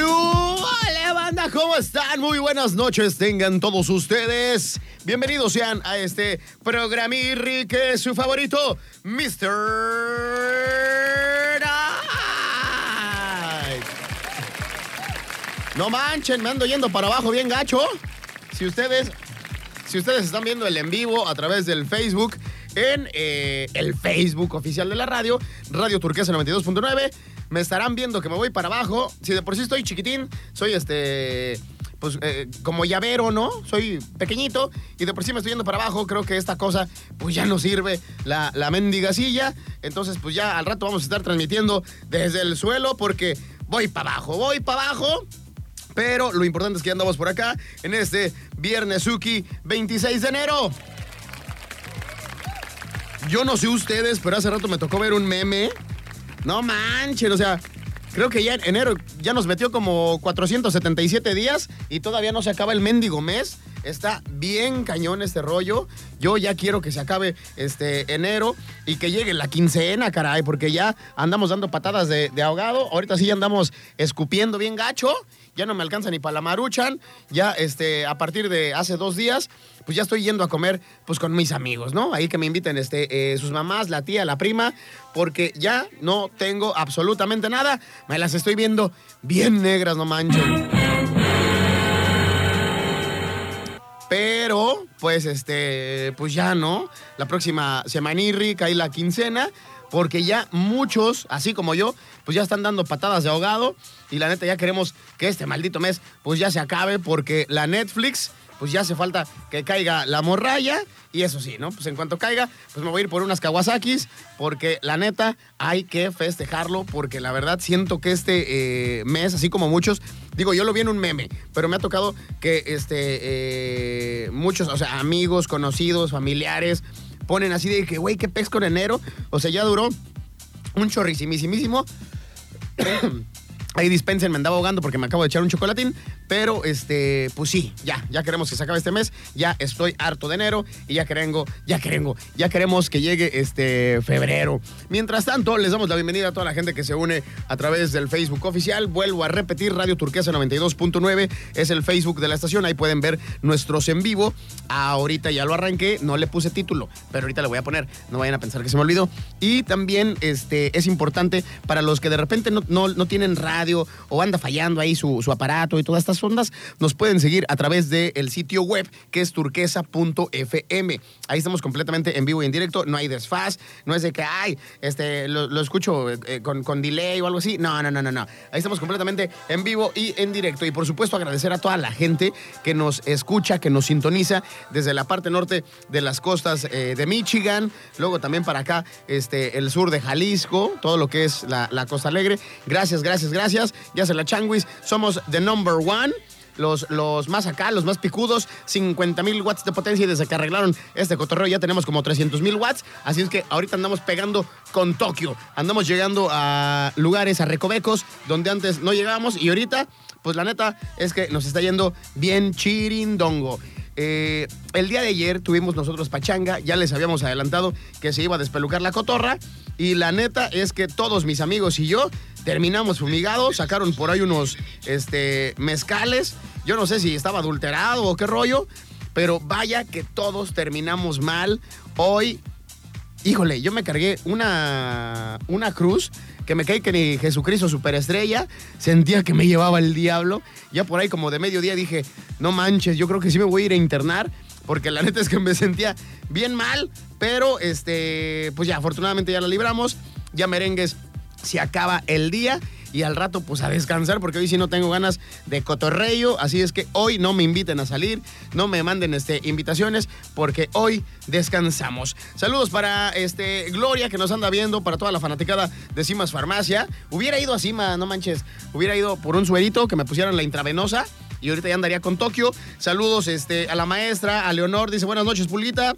Hola banda, ¿cómo están? Muy buenas noches tengan todos ustedes. Bienvenidos sean a este programirri que es su favorito, Mr. No manchen, me ando yendo para abajo bien gacho. Si ustedes, si ustedes están viendo el en vivo a través del Facebook, en eh, el Facebook oficial de la radio, Radio Turquesa 92.9, me estarán viendo que me voy para abajo. Si de por sí estoy chiquitín, soy este pues eh, como llavero, ¿no? Soy pequeñito y de por sí me estoy yendo para abajo. Creo que esta cosa pues ya no sirve la, la mendiga silla. Entonces pues ya al rato vamos a estar transmitiendo desde el suelo porque voy para abajo, voy para abajo. Pero lo importante es que andamos por acá en este Viernes Suki 26 de enero. Yo no sé ustedes, pero hace rato me tocó ver un meme. No manchen, o sea, creo que ya en enero ya nos metió como 477 días y todavía no se acaba el mendigo mes. Está bien cañón este rollo. Yo ya quiero que se acabe este enero y que llegue la quincena, caray, porque ya andamos dando patadas de, de ahogado. Ahorita sí ya andamos escupiendo bien gacho. Ya no me alcanza ni para la maruchan. Ya este, a partir de hace dos días, pues ya estoy yendo a comer pues con mis amigos, ¿no? Ahí que me inviten este, eh, sus mamás, la tía, la prima, porque ya no tengo absolutamente nada. Me las estoy viendo bien negras, no manchen. Pero, pues, este, pues ya no. La próxima semanirri cae la quincena, porque ya muchos, así como yo, pues ya están dando patadas de ahogado. Y la neta, ya queremos que este maldito mes, pues ya se acabe, porque la Netflix, pues ya hace falta que caiga la morralla. Y eso sí, ¿no? Pues en cuanto caiga, pues me voy a ir por unas Kawasakis, porque la neta hay que festejarlo, porque la verdad siento que este eh, mes, así como muchos, digo, yo lo vi en un meme, pero me ha tocado que este, eh, muchos, o sea, amigos, conocidos, familiares, ponen así de que, güey, qué pesco en enero. O sea, ya duró un chorrisimísimísimo. Ahí dispensen, me andaba ahogando porque me acabo de echar un chocolatín. Pero, este, pues sí, ya, ya queremos que se acabe este mes. Ya estoy harto de enero y ya queremos, ya queremos, ya queremos que llegue este febrero. Mientras tanto, les damos la bienvenida a toda la gente que se une a través del Facebook oficial. Vuelvo a repetir, Radio Turquesa 92.9 es el Facebook de la estación. Ahí pueden ver nuestros en vivo. Ahorita ya lo arranqué, no le puse título, pero ahorita le voy a poner. No vayan a pensar que se me olvidó. Y también este, es importante para los que de repente no, no, no tienen radio o anda fallando ahí su, su, aparato y todas estas ondas, nos pueden seguir a través del sitio web que es turquesa.fm. Ahí estamos completamente en vivo y en directo, no hay desfaz, no es de que, ay, este, lo, escucho eh, con, con, delay o algo así. No, no, no, no, no. Ahí estamos completamente en vivo y en directo. Y por supuesto agradecer a toda la gente que nos escucha, que nos sintoniza desde la parte norte de las costas eh, de Michigan, luego también para acá, este, el sur de Jalisco, todo lo que es la, la Costa Alegre. Gracias, gracias gracias. Ya se la changuis. Somos the number one. Los, los, más acá, los más picudos, 50 mil watts de potencia y desde que arreglaron este cotorreo ya tenemos como 300 mil watts, así es que ahorita andamos pegando con Tokio, andamos llegando a lugares, a recovecos, donde antes no llegábamos y ahorita, pues la neta es que nos está yendo bien chirindongo. Eh, el día de ayer tuvimos nosotros pachanga, ya les habíamos adelantado que se iba a despelucar la cotorra y la neta es que todos mis amigos y yo terminamos fumigados, sacaron por ahí unos este, mezcales, yo no sé si estaba adulterado o qué rollo, pero vaya que todos terminamos mal. Hoy, híjole, yo me cargué una, una cruz que me caí que ni Jesucristo superestrella, sentía que me llevaba el diablo. Ya por ahí como de mediodía dije, no manches, yo creo que sí me voy a ir a internar, porque la neta es que me sentía bien mal, pero este, pues ya, afortunadamente ya la libramos, ya merengues se acaba el día y al rato pues a descansar porque hoy sí no tengo ganas de cotorreo, así es que hoy no me inviten a salir, no me manden este, invitaciones porque hoy descansamos. Saludos para este Gloria que nos anda viendo, para toda la fanaticada de Cimas Farmacia. Hubiera ido a Cima, no manches, hubiera ido por un suerito que me pusieran la intravenosa y ahorita ya andaría con Tokio. Saludos este, a la maestra, a Leonor, dice buenas noches Pulita.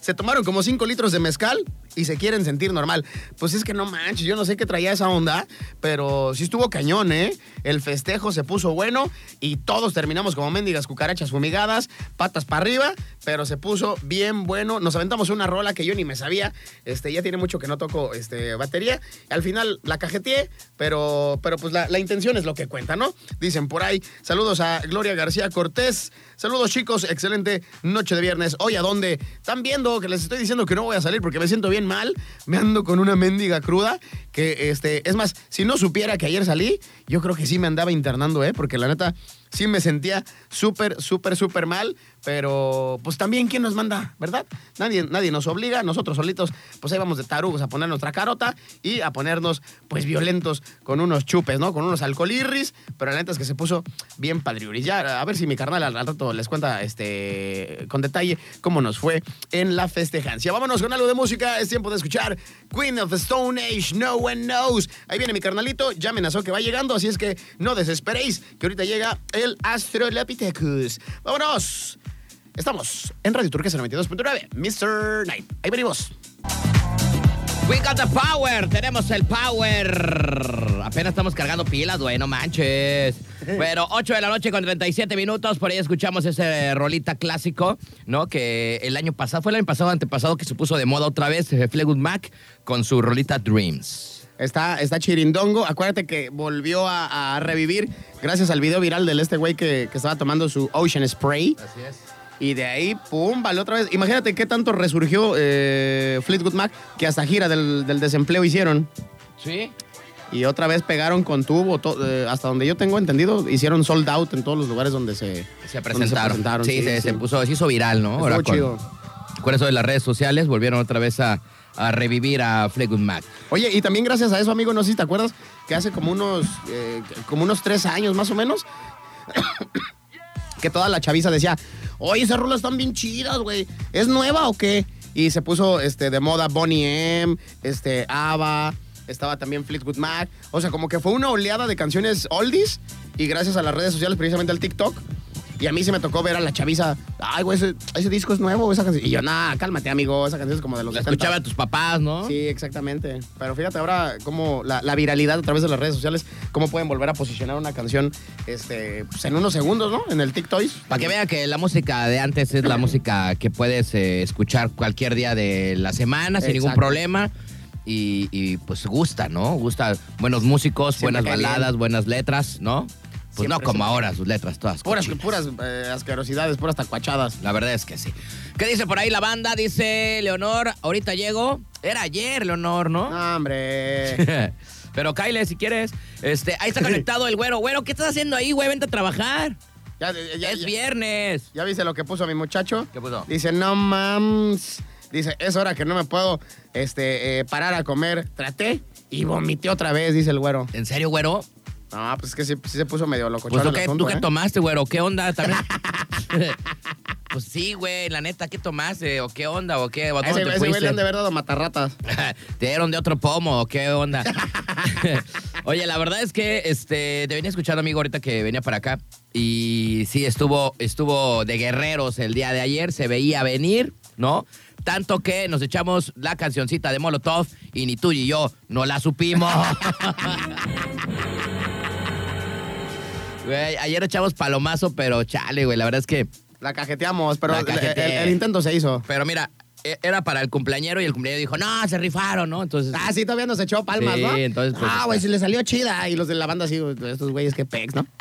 Se tomaron como 5 litros de mezcal y se quieren sentir normal. Pues es que no manches, yo no sé qué traía esa onda, pero sí estuvo cañón, ¿eh? El festejo se puso bueno y todos terminamos como mendigas cucarachas fumigadas, patas para arriba, pero se puso bien bueno. Nos aventamos una rola que yo ni me sabía. Este, ya tiene mucho que no toco este, batería. Al final la cajeteé, pero, pero pues la, la intención es lo que cuenta, ¿no? Dicen por ahí. Saludos a Gloria García Cortés. Saludos chicos, excelente noche de viernes. Hoy a dónde? Están viendo que les estoy diciendo que no voy a salir porque me siento bien mal. Me ando con una mendiga cruda. Que este, es más, si no supiera que ayer salí, yo creo que sí me andaba internando, ¿eh? Porque la neta sí me sentía súper, súper, súper mal, pero pues también quién nos manda, ¿verdad? Nadie, nadie nos obliga, nosotros solitos, pues ahí vamos de tarugos a poner nuestra carota y a ponernos pues violentos con unos chupes, ¿no? Con unos alcoholirris, pero la neta es que se puso bien padriuris. Ya, a ver si mi carnal al, rato les cuenta este, con detalle cómo nos fue en la festejancia. Vámonos con algo de música, es tiempo de escuchar Queen of the Stone Age, No One Knows. Ahí viene mi carnalito, ya amenazó que va llegando, así es que no desesperéis, que ahorita llega el Astrolopithecus. ¡Vámonos! Estamos en Radio Turquesa 92.9, Mr. Night. Ahí venimos. We got the power, tenemos el power. Apenas estamos cargando pilas, güey, no manches. Bueno, 8 de la noche con 37 minutos, por ahí escuchamos ese rolita clásico, ¿no? Que el año pasado, fue el año pasado, antepasado, que se puso de moda otra vez, eh, Fleetwood Mac, con su rolita Dreams. Está, está chirindongo. Acuérdate que volvió a, a revivir gracias al video viral del este güey que, que estaba tomando su Ocean Spray. Así es. Y de ahí, pum, vale otra vez. Imagínate qué tanto resurgió eh, Fleetwood Mac que hasta gira del, del desempleo hicieron. ¿Sí? Y otra vez pegaron con tubo, to- eh, hasta donde yo tengo entendido, hicieron sold out en todos los lugares donde se, Se donde presentaron. sí, se, se puso, se hizo viral, ¿no? Estuvo con, chido. con eso de las redes sociales, volvieron otra vez a, a revivir a Fleetwood Mac. Oye, y también gracias a eso, amigo, no sé si te acuerdas, que hace como unos, eh, como unos tres años más o menos, que toda la chaviza decía, oye, esas rolas están bien chidas, güey, ¿es nueva o qué? Y se puso este, de moda Bonnie M, este, ABBA, estaba también Fleetwood Mac, o sea, como que fue una oleada de canciones oldies, y gracias a las redes sociales, precisamente al TikTok, y a mí se me tocó ver a la chaviza, ay, güey, ese, ese disco es nuevo, esa canción. Y yo, nah, cálmate, amigo, esa canción es como de los 70. escuchaba a tus papás, ¿no? Sí, exactamente. Pero fíjate ahora cómo la, la viralidad a través de las redes sociales, cómo pueden volver a posicionar una canción este, pues, en unos segundos, ¿no? En el TikTok. Para que vea que la música de antes es la música que puedes eh, escuchar cualquier día de la semana sin ningún problema. Y, y, pues gusta, ¿no? Gusta buenos músicos, Siempre buenas baladas, bien. buenas letras, ¿no? Pues Siempre, no como ahora, sus letras todas. Puras, cochinas. puras eh, asquerosidades, puras tacuachadas. La verdad es que sí. ¿Qué dice por ahí la banda? Dice Leonor, ahorita llego. Era ayer, Leonor, ¿no? No, hombre. Pero Kyle, si quieres. Este, ahí está conectado el güero. Güero, ¿qué estás haciendo ahí, güey? Vente a trabajar. Ya, ya, ya, es ya- viernes. ¿Ya viste lo que puso mi muchacho? ¿Qué puso? Dice, no mams. Dice, es hora que no me puedo este, eh, parar a comer. Traté y vomité otra vez, dice el güero. ¿En serio, güero? No, pues es que sí, sí se puso medio loco. Pues tú qué, tú qué tomaste, güero, ¿qué onda también? pues sí, güey, la neta, ¿qué tomaste? ¿O qué onda? ¿O qué? ¿O Ese, güey- le han de haber dado matarratas. ¿Te dieron de otro pomo o qué onda? Oye, la verdad es que este, te venía escuchando, amigo, ahorita que venía para acá. Y sí, estuvo, estuvo de guerreros el día de ayer, se veía venir, ¿no? Tanto que nos echamos la cancioncita de Molotov y ni tú ni yo no la supimos. Güey, ayer echamos palomazo, pero chale, güey, la verdad es que La cajeteamos, pero La el- cajeteé. el, el intento se hizo. Pero mira, e- era para el cumpleañero y el cumpleañero dijo, no, se rifaron, ¿no? Entonces. Ah, sí, todavía nos echó palmas, Sí, ¿no? entonces, pues, ah, güey, si le salió chida. Y los de la banda así, estos güeyes que pex, ¿no?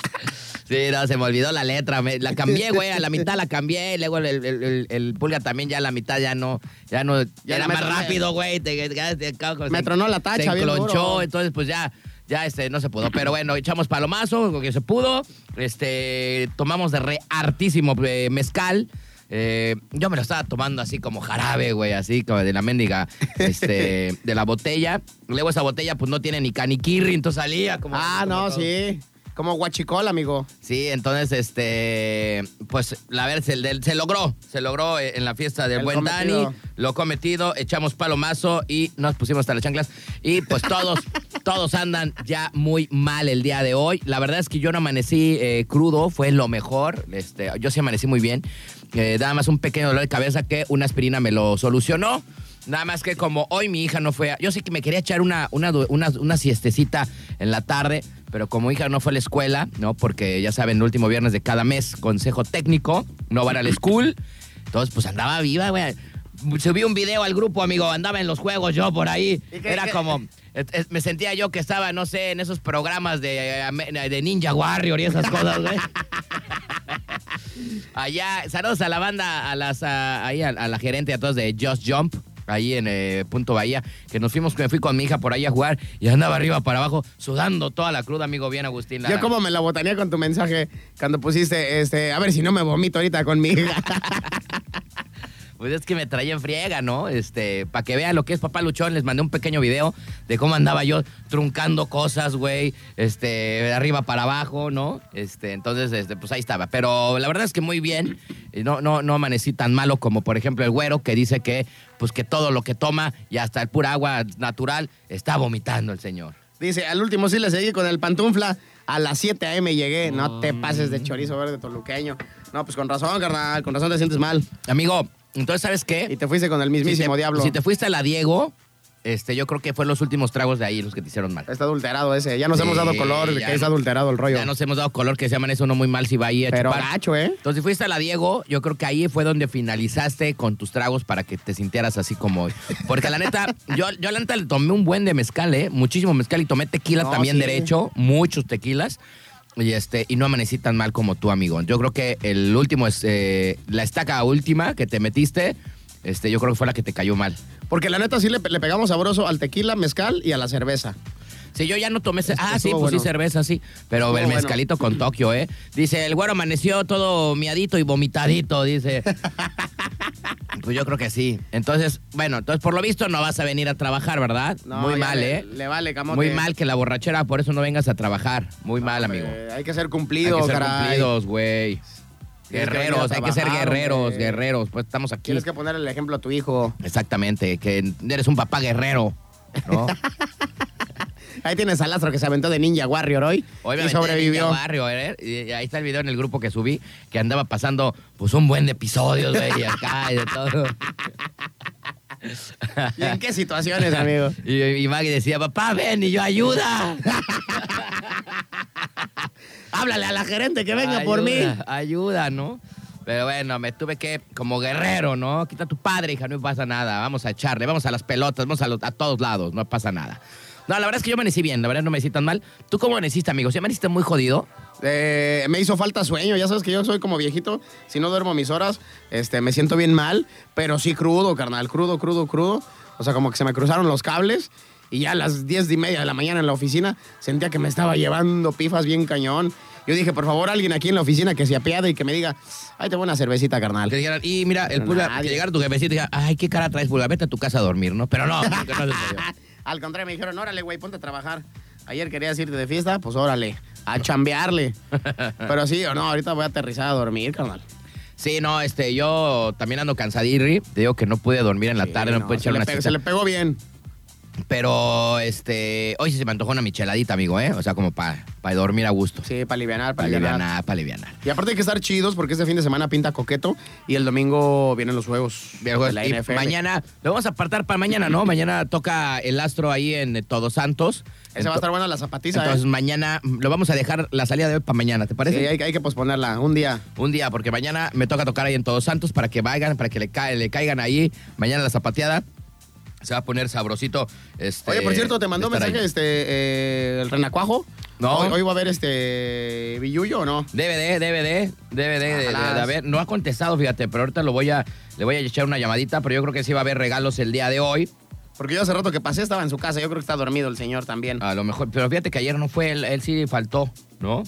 Sí, no, se me olvidó la letra. me- la cambié, güey, a la mitad la cambié. y Luego el, el- el- el pulga también ya a la mitad ya no, ya no, Ya era más troné. rápido, güey. te- te- te- te- Me tronó la tacha Se bien enclonchó, duro. entonces pues ya, ya este, no se pudo. Pero bueno, echamos palomazo, lo que se pudo. Este, tomamos de re hartísimo eh, mezcal. Eh, yo me lo estaba tomando así como jarabe, güey, así como de la mendiga, este, de la botella. Luego esa botella pues no tiene ni caniquirri, entonces salía como... ah, como no, todo. sí. Como guachicol, amigo. Sí, entonces, este, pues, la ver, se, se logró, se logró eh, en la fiesta del El buen cometido. Dani, lo cometido, echamos palomazo y nos pusimos hasta las chanclas y pues todos, todos andan ya muy mal el día de hoy. La verdad es que yo no amanecí eh, crudo, fue lo mejor, este, yo sí amanecí muy bien, Eh, nada más un pequeño dolor de cabeza que una aspirina me lo solucionó. Nada más que como hoy mi hija no fue. a- yo sí que me quería echar una, una, una, una siestecita en la tarde, pero como hija no fue a la escuela, ¿no? Porque ya saben, el último viernes de cada mes, consejo técnico, no van a la school. Entonces, pues andaba viva, güey. Subí un video al grupo, amigo. Andaba en los juegos yo por ahí. ¿Y qué- Era como. es- es- Me sentía yo que estaba, no sé, en esos programas de, eh, de Ninja Warrior y esas cosas, güey. Allá, saludos a la banda, a las, a, ahí a, a la gerente a todos de Just Jump, ahí en eh, Punto Bahía, que nos fuimos, me fui con mi hija por ahí a jugar y andaba arriba para abajo, sudando toda la cruda, amigo, bien Agustín. Yo como me la botanía con tu mensaje cuando pusiste, este, a ver si no me vomito ahorita con mi hija. Pues es que me traía en friega, ¿no? Este, para que vean lo que es Papá Luchón, les mandé un pequeño video de cómo andaba yo truncando cosas, güey, este, de arriba para abajo, ¿no? Este, entonces, este, pues ahí estaba. Pero la verdad es que muy bien. No, no, no amanecí tan malo como, por ejemplo, el güero que dice que, pues que todo lo que toma y hasta el pura agua natural está vomitando el señor. Dice, al último sí le seguí con el pantufla. A las 7 a.m. llegué. No te pases de chorizo verde toluqueño. No, pues con razón, carnal. Con razón te sientes mal. Amigo, entonces, ¿sabes qué? Y te fuiste con el mismísimo si te, diablo. Si te fuiste a la Diego, este, yo creo que fue los últimos tragos de ahí los que te hicieron mal. Está adulterado ese. Ya nos Sí, hemos dado color que es adulterado el rollo. Ya nos hemos dado color que se llaman eso no muy mal si va ahí a Pero chupar. gacho, ¿eh? Entonces, si fuiste a la Diego, yo creo que ahí fue donde finalizaste con tus tragos para que te sintieras así como hoy. Porque la neta, yo, yo la neta le tomé un buen de mezcal, ¿eh? Muchísimo mezcal y tomé tequila No, también sí. derecho, muchos tequilas. Y, este, y no amanecí tan mal como tú, amigo. Yo creo que el último es eh, la estaca última que te metiste. Este, yo creo que fue la que te cayó mal. Porque la neta sí le, le pegamos sabroso al tequila, mezcal y a la cerveza. Sí, yo ya no tomé. ce- Ah, sí, pues sí, cerveza, sí. Pero el bueno. mezcalito con Tokio, ¿eh? Dice, el güero amaneció todo miadito y vomitadito, dice. pues yo creo que sí. Entonces, bueno, entonces por lo visto no vas a venir a trabajar, ¿verdad? No, Muy ya mal, le- ¿eh? Le vale, camote. Muy mal que la borrachera, por eso no vengas a trabajar. Muy mal, amigo. Hay que ser Hay cumplido, que ser caray. cumplidos, güey. Que Guerreros, hay que ser guerreros, hombre. guerreros. Pues estamos aquí. Tienes que poner el ejemplo a tu hijo. Exactamente, que eres un papá guerrero, ¿no? Ahí tienes al astro que se aventó de Ninja Warrior hoy. Hoy me y sobrevivió. Ninja Warrior, ¿eh? Y ahí está el video en el grupo que subí, que andaba pasando pues un buen de episodios, güey, y acá y de todo. ¿Y en qué situaciones, amigo? Y, y Maggie decía, papá, ven, y yo, ayuda. Háblale a la gerente que venga por mí. Ayuda, Ayuda, ¿no? Pero bueno, me tuve que, como guerrero, ¿no? Quita a tu padre, hija, no pasa nada. Vamos a echarle, vamos a las pelotas, vamos a, los- a todos lados, no pasa nada. No, la verdad es que yo amanecí bien, la verdad no me amanecí tan mal. ¿Tú cómo amaneciste, amigo? ¿Sí amaneciste muy jodido? Eh, me hizo falta sueño, ya sabes que yo soy como viejito, si no duermo mis horas, este, me siento bien mal, pero sí crudo, carnal, crudo, crudo, crudo. O sea, como que se me cruzaron los cables y ya a las 10 y media de la mañana en la oficina sentía que me estaba llevando pifas bien cañón. Yo dije, por favor, alguien aquí en la oficina que se apiade y que me diga, ay, te voy una cervecita, carnal. Que dijeran, y mira, el pulga, que llegara tu jefecito y diga, ay, qué cara traes, pulga, vete a tu casa a dormir, ¿no? Pero no, no sucedió. Al contrario, me dijeron, órale, güey, ponte a trabajar. Ayer querías irte de fiesta, pues órale, a chambearle. Pero sí o no, ahorita voy a aterrizar a dormir, carnal. Sí, no, este, yo también ando cansadirri. Te digo que no pude dormir en la Sí, tarde, no, pude se, echar le una siesta. se le pegó bien. Pero, este, hoy sí se me antojó una micheladita, amigo, ¿eh? O sea, como para dormir a gusto. Sí, para aliviar, para aliviar. para alivianar. Y aparte hay que estar chidos porque este fin de semana pinta coqueto y el domingo vienen los juegos de la y mañana, lo vamos a apartar para mañana, ¿no? Mañana toca el astro ahí en eh, Todos Santos. Ese va a estar buena la zapatiza, Entonces, ¿eh? mañana mm, lo vamos a dejar la salida de hoy para mañana, ¿te Sí, parece? hay, que- hay que posponerla un día. Un día, porque mañana me toca tocar ahí en Todos Santos para que vayan, para que le, ca- le caigan ahí. Mañana la zapateada se va a poner sabrosito. Este, Oye, por cierto, te mandó mensaje ahí. este eh, el renacuajo. No. Hoy, hoy va a haber este Billuyo o no? DVD, DVD, DVD de, de haber. No ha contestado, fíjate, pero ahorita lo voy a, le voy a echar una llamadita, pero yo creo que sí va a haber regalos el día de hoy. Porque yo hace rato que pasé estaba en su casa. Yo creo que está dormido el señor también. A lo mejor, pero fíjate que ayer no fue, él, él sí faltó, ¿no?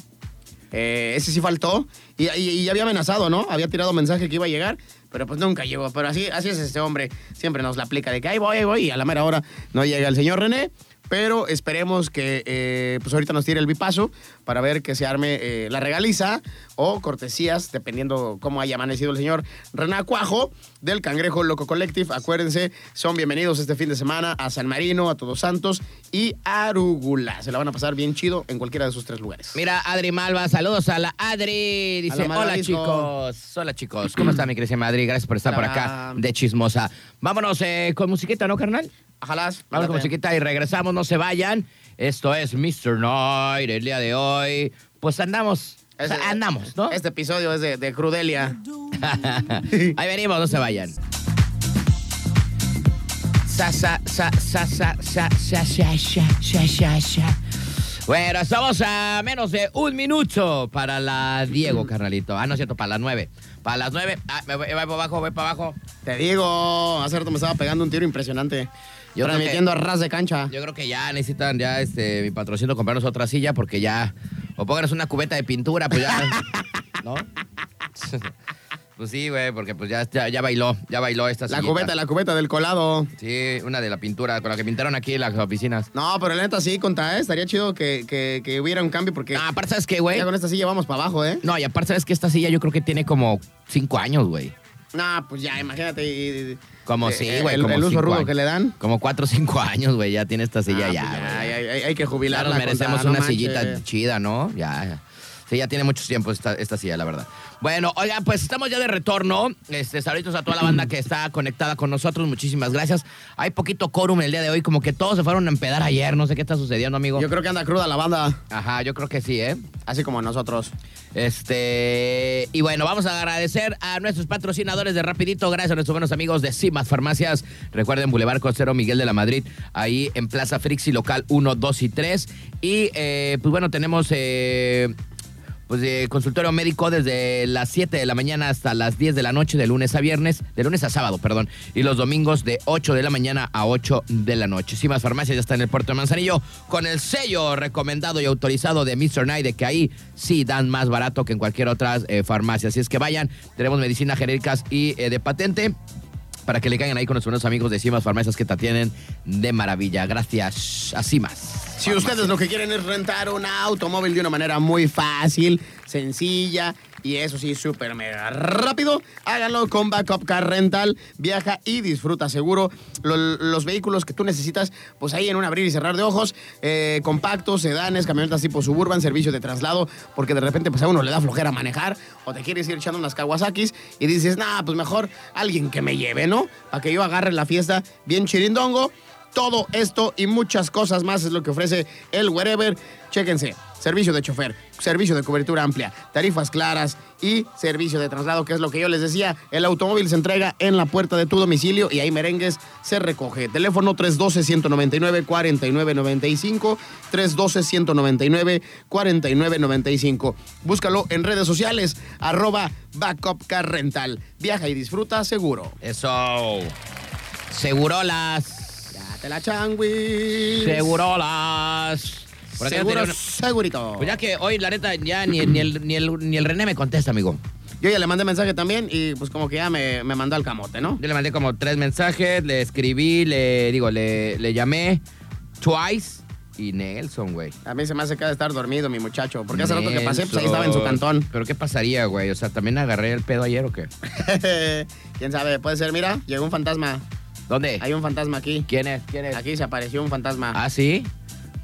Eh, ese sí faltó. Y, y- y había amenazado, ¿no? Había tirado mensaje que iba a llegar, pero pues nunca llegó. Pero así, así es este hombre. Siempre nos la aplica de que ahí voy, ahí voy. Y a la mera hora no llega el señor René. Pero esperemos que eh, pues ahorita nos tire el bipaso para ver que se arme eh, la regaliza o cortesías, dependiendo cómo haya amanecido el señor Rená Cuajo del Cangrejo Loco Collective. Acuérdense, son bienvenidos este fin de semana a San Marino, a Todos Santos y Arugula. Se la van a pasar bien chido en cualquiera de esos tres lugares. Mira, Adri Malva, saludos a la Adri. Dice, hola Maradisco". chicos, hola chicos. ¿Cómo está mi querida Adri? Gracias por estar por acá de chismosa. Vámonos eh, con musiquita, ¿no, carnal? Ojalá. Vamos con musiquita y regresamos, no se vayan. Esto es Mr. Night, el día de hoy. Pues andamos, andamos, ¿no? Este episodio es de, Crudelia. Ahí venimos, no se vayan. Bueno, estamos a menos de un minuto para la Diego, carnalito. Ah, no es cierto, para las nueve. Para las nueve, ah, me voy, para abajo, voy para abajo. Te digo, hace rato me estaba pegando un tiro impresionante. Yo transmitiendo a ras de cancha. Yo creo que ya necesitan ya este mi patrocinio comprarnos otra silla porque ya o pónganos una cubeta de pintura, pues ya ¿no? Pues sí, güey, porque pues ya, ya, ya bailó, ya bailó esta La sillita. cubeta, la cubeta del colado. Sí, una de la pintura, con la que pintaron aquí las oficinas. No, pero la neta sí, contra, ¿eh? estaría chido que, que- que hubiera un cambio porque Ah, aparte, ¿sabes qué, güey? ya con esta silla vamos para abajo, ¿eh? No, y aparte, ¿sabes que Esta silla yo creo que tiene como cinco años, güey. No, pues ya, imagínate. y- Como eh, sí, güey. El, como el uso rudo años. que le dan. Como cuatro o cinco años, güey, ya tiene esta silla Ah, ya, pues güey. hay, hay- hay que Ya jubilarla. nos merecemos contra, no una sillita chida, ¿no? Ya. Sí, ya tiene mucho tiempo esta, esta silla, la verdad. Bueno, oigan, pues estamos ya de retorno. Este, saludos a toda la banda que está conectada con nosotros. Muchísimas gracias. Hay poquito quórum el día de hoy, como que todos se fueron a empedar ayer. No sé qué está sucediendo, amigo. Yo creo que anda cruda la banda, Ajá, yo creo que sí, ¿eh? así como nosotros. Este, y bueno, vamos a agradecer a nuestros patrocinadores de Rapidito, gracias a nuestros buenos amigos de Cimas Farmacias. Recuerden, Boulevard Costero Miguel de la Madrid, ahí en Plaza Frixi, local 1, 2 y 3. Y eh, pues bueno, tenemos eh, pues consultorio médico desde las 7 de la mañana hasta las 10 de la noche, de lunes a viernes, de lunes a sábado, perdón, y los domingos de 8 de la mañana a 8 de la noche. Cimas Farmacias ya está en el puerto de Manzanillo con el sello recomendado y autorizado de Mr. Night de que ahí sí dan más barato que en cualquier otra eh, farmacia. Así es que vayan, tenemos medicinas genéricas y eh, de patente para que le caigan ahí con nuestros buenos amigos de Cimas Farmacias que te atienden de maravilla. Gracias a Cimas. Si ustedes lo que quieren es rentar un automóvil de una manera muy fácil, sencilla y eso sí, súper mega rápido, háganlo con Backup Car Rental. Viaja y disfruta seguro lo- los vehículos que tú necesitas, pues ahí en un abrir y cerrar de ojos, eh, compactos, sedanes, camionetas tipo suburban, servicio de traslado, porque de repente pues a uno le da flojera manejar o te quieres ir echando unas Kawasaki's y dices, nah, pues mejor alguien que me lleve, ¿no? Para que yo agarre la fiesta bien chirindongo. Todo esto y muchas cosas más es lo que ofrece el Wherever. Chéquense. Servicio de chofer, servicio de cobertura amplia, tarifas claras y servicio de traslado, que es lo que yo les decía. El automóvil se entrega en la puerta de tu domicilio y ahí merengues se recoge. Teléfono 312-199-4995. 312-199-4995. Búscalo en redes sociales, arroba Backup Car Rental. Viaja y disfruta seguro. Eso. Segurolas. Ya te la changui. Segurolas. Por acá Seguro, una- segurito. Pues ya que hoy, la neta, ya ni, ni el, ni, el, ni el René me contesta, amigo. Yo ya le mandé mensaje también y pues como que ya me, me mandó al camote, ¿no? Yo le mandé como tres mensajes, le escribí, le digo, le, le llamé twice y Nelson, güey. A mí se me hace que ha de estar dormido mi muchacho, porque hace rato que pasé, pues ahí estaba en su Nelson. cantón. ¿Pero qué pasaría, güey? O sea, ¿también agarré el pedo ayer o qué? ¿Quién sabe? Puede ser, mira, llegó un fantasma. ¿Dónde? Hay un fantasma aquí. ¿Quién es? ¿Quién es? Aquí se apareció un fantasma. Ah, ¿sí?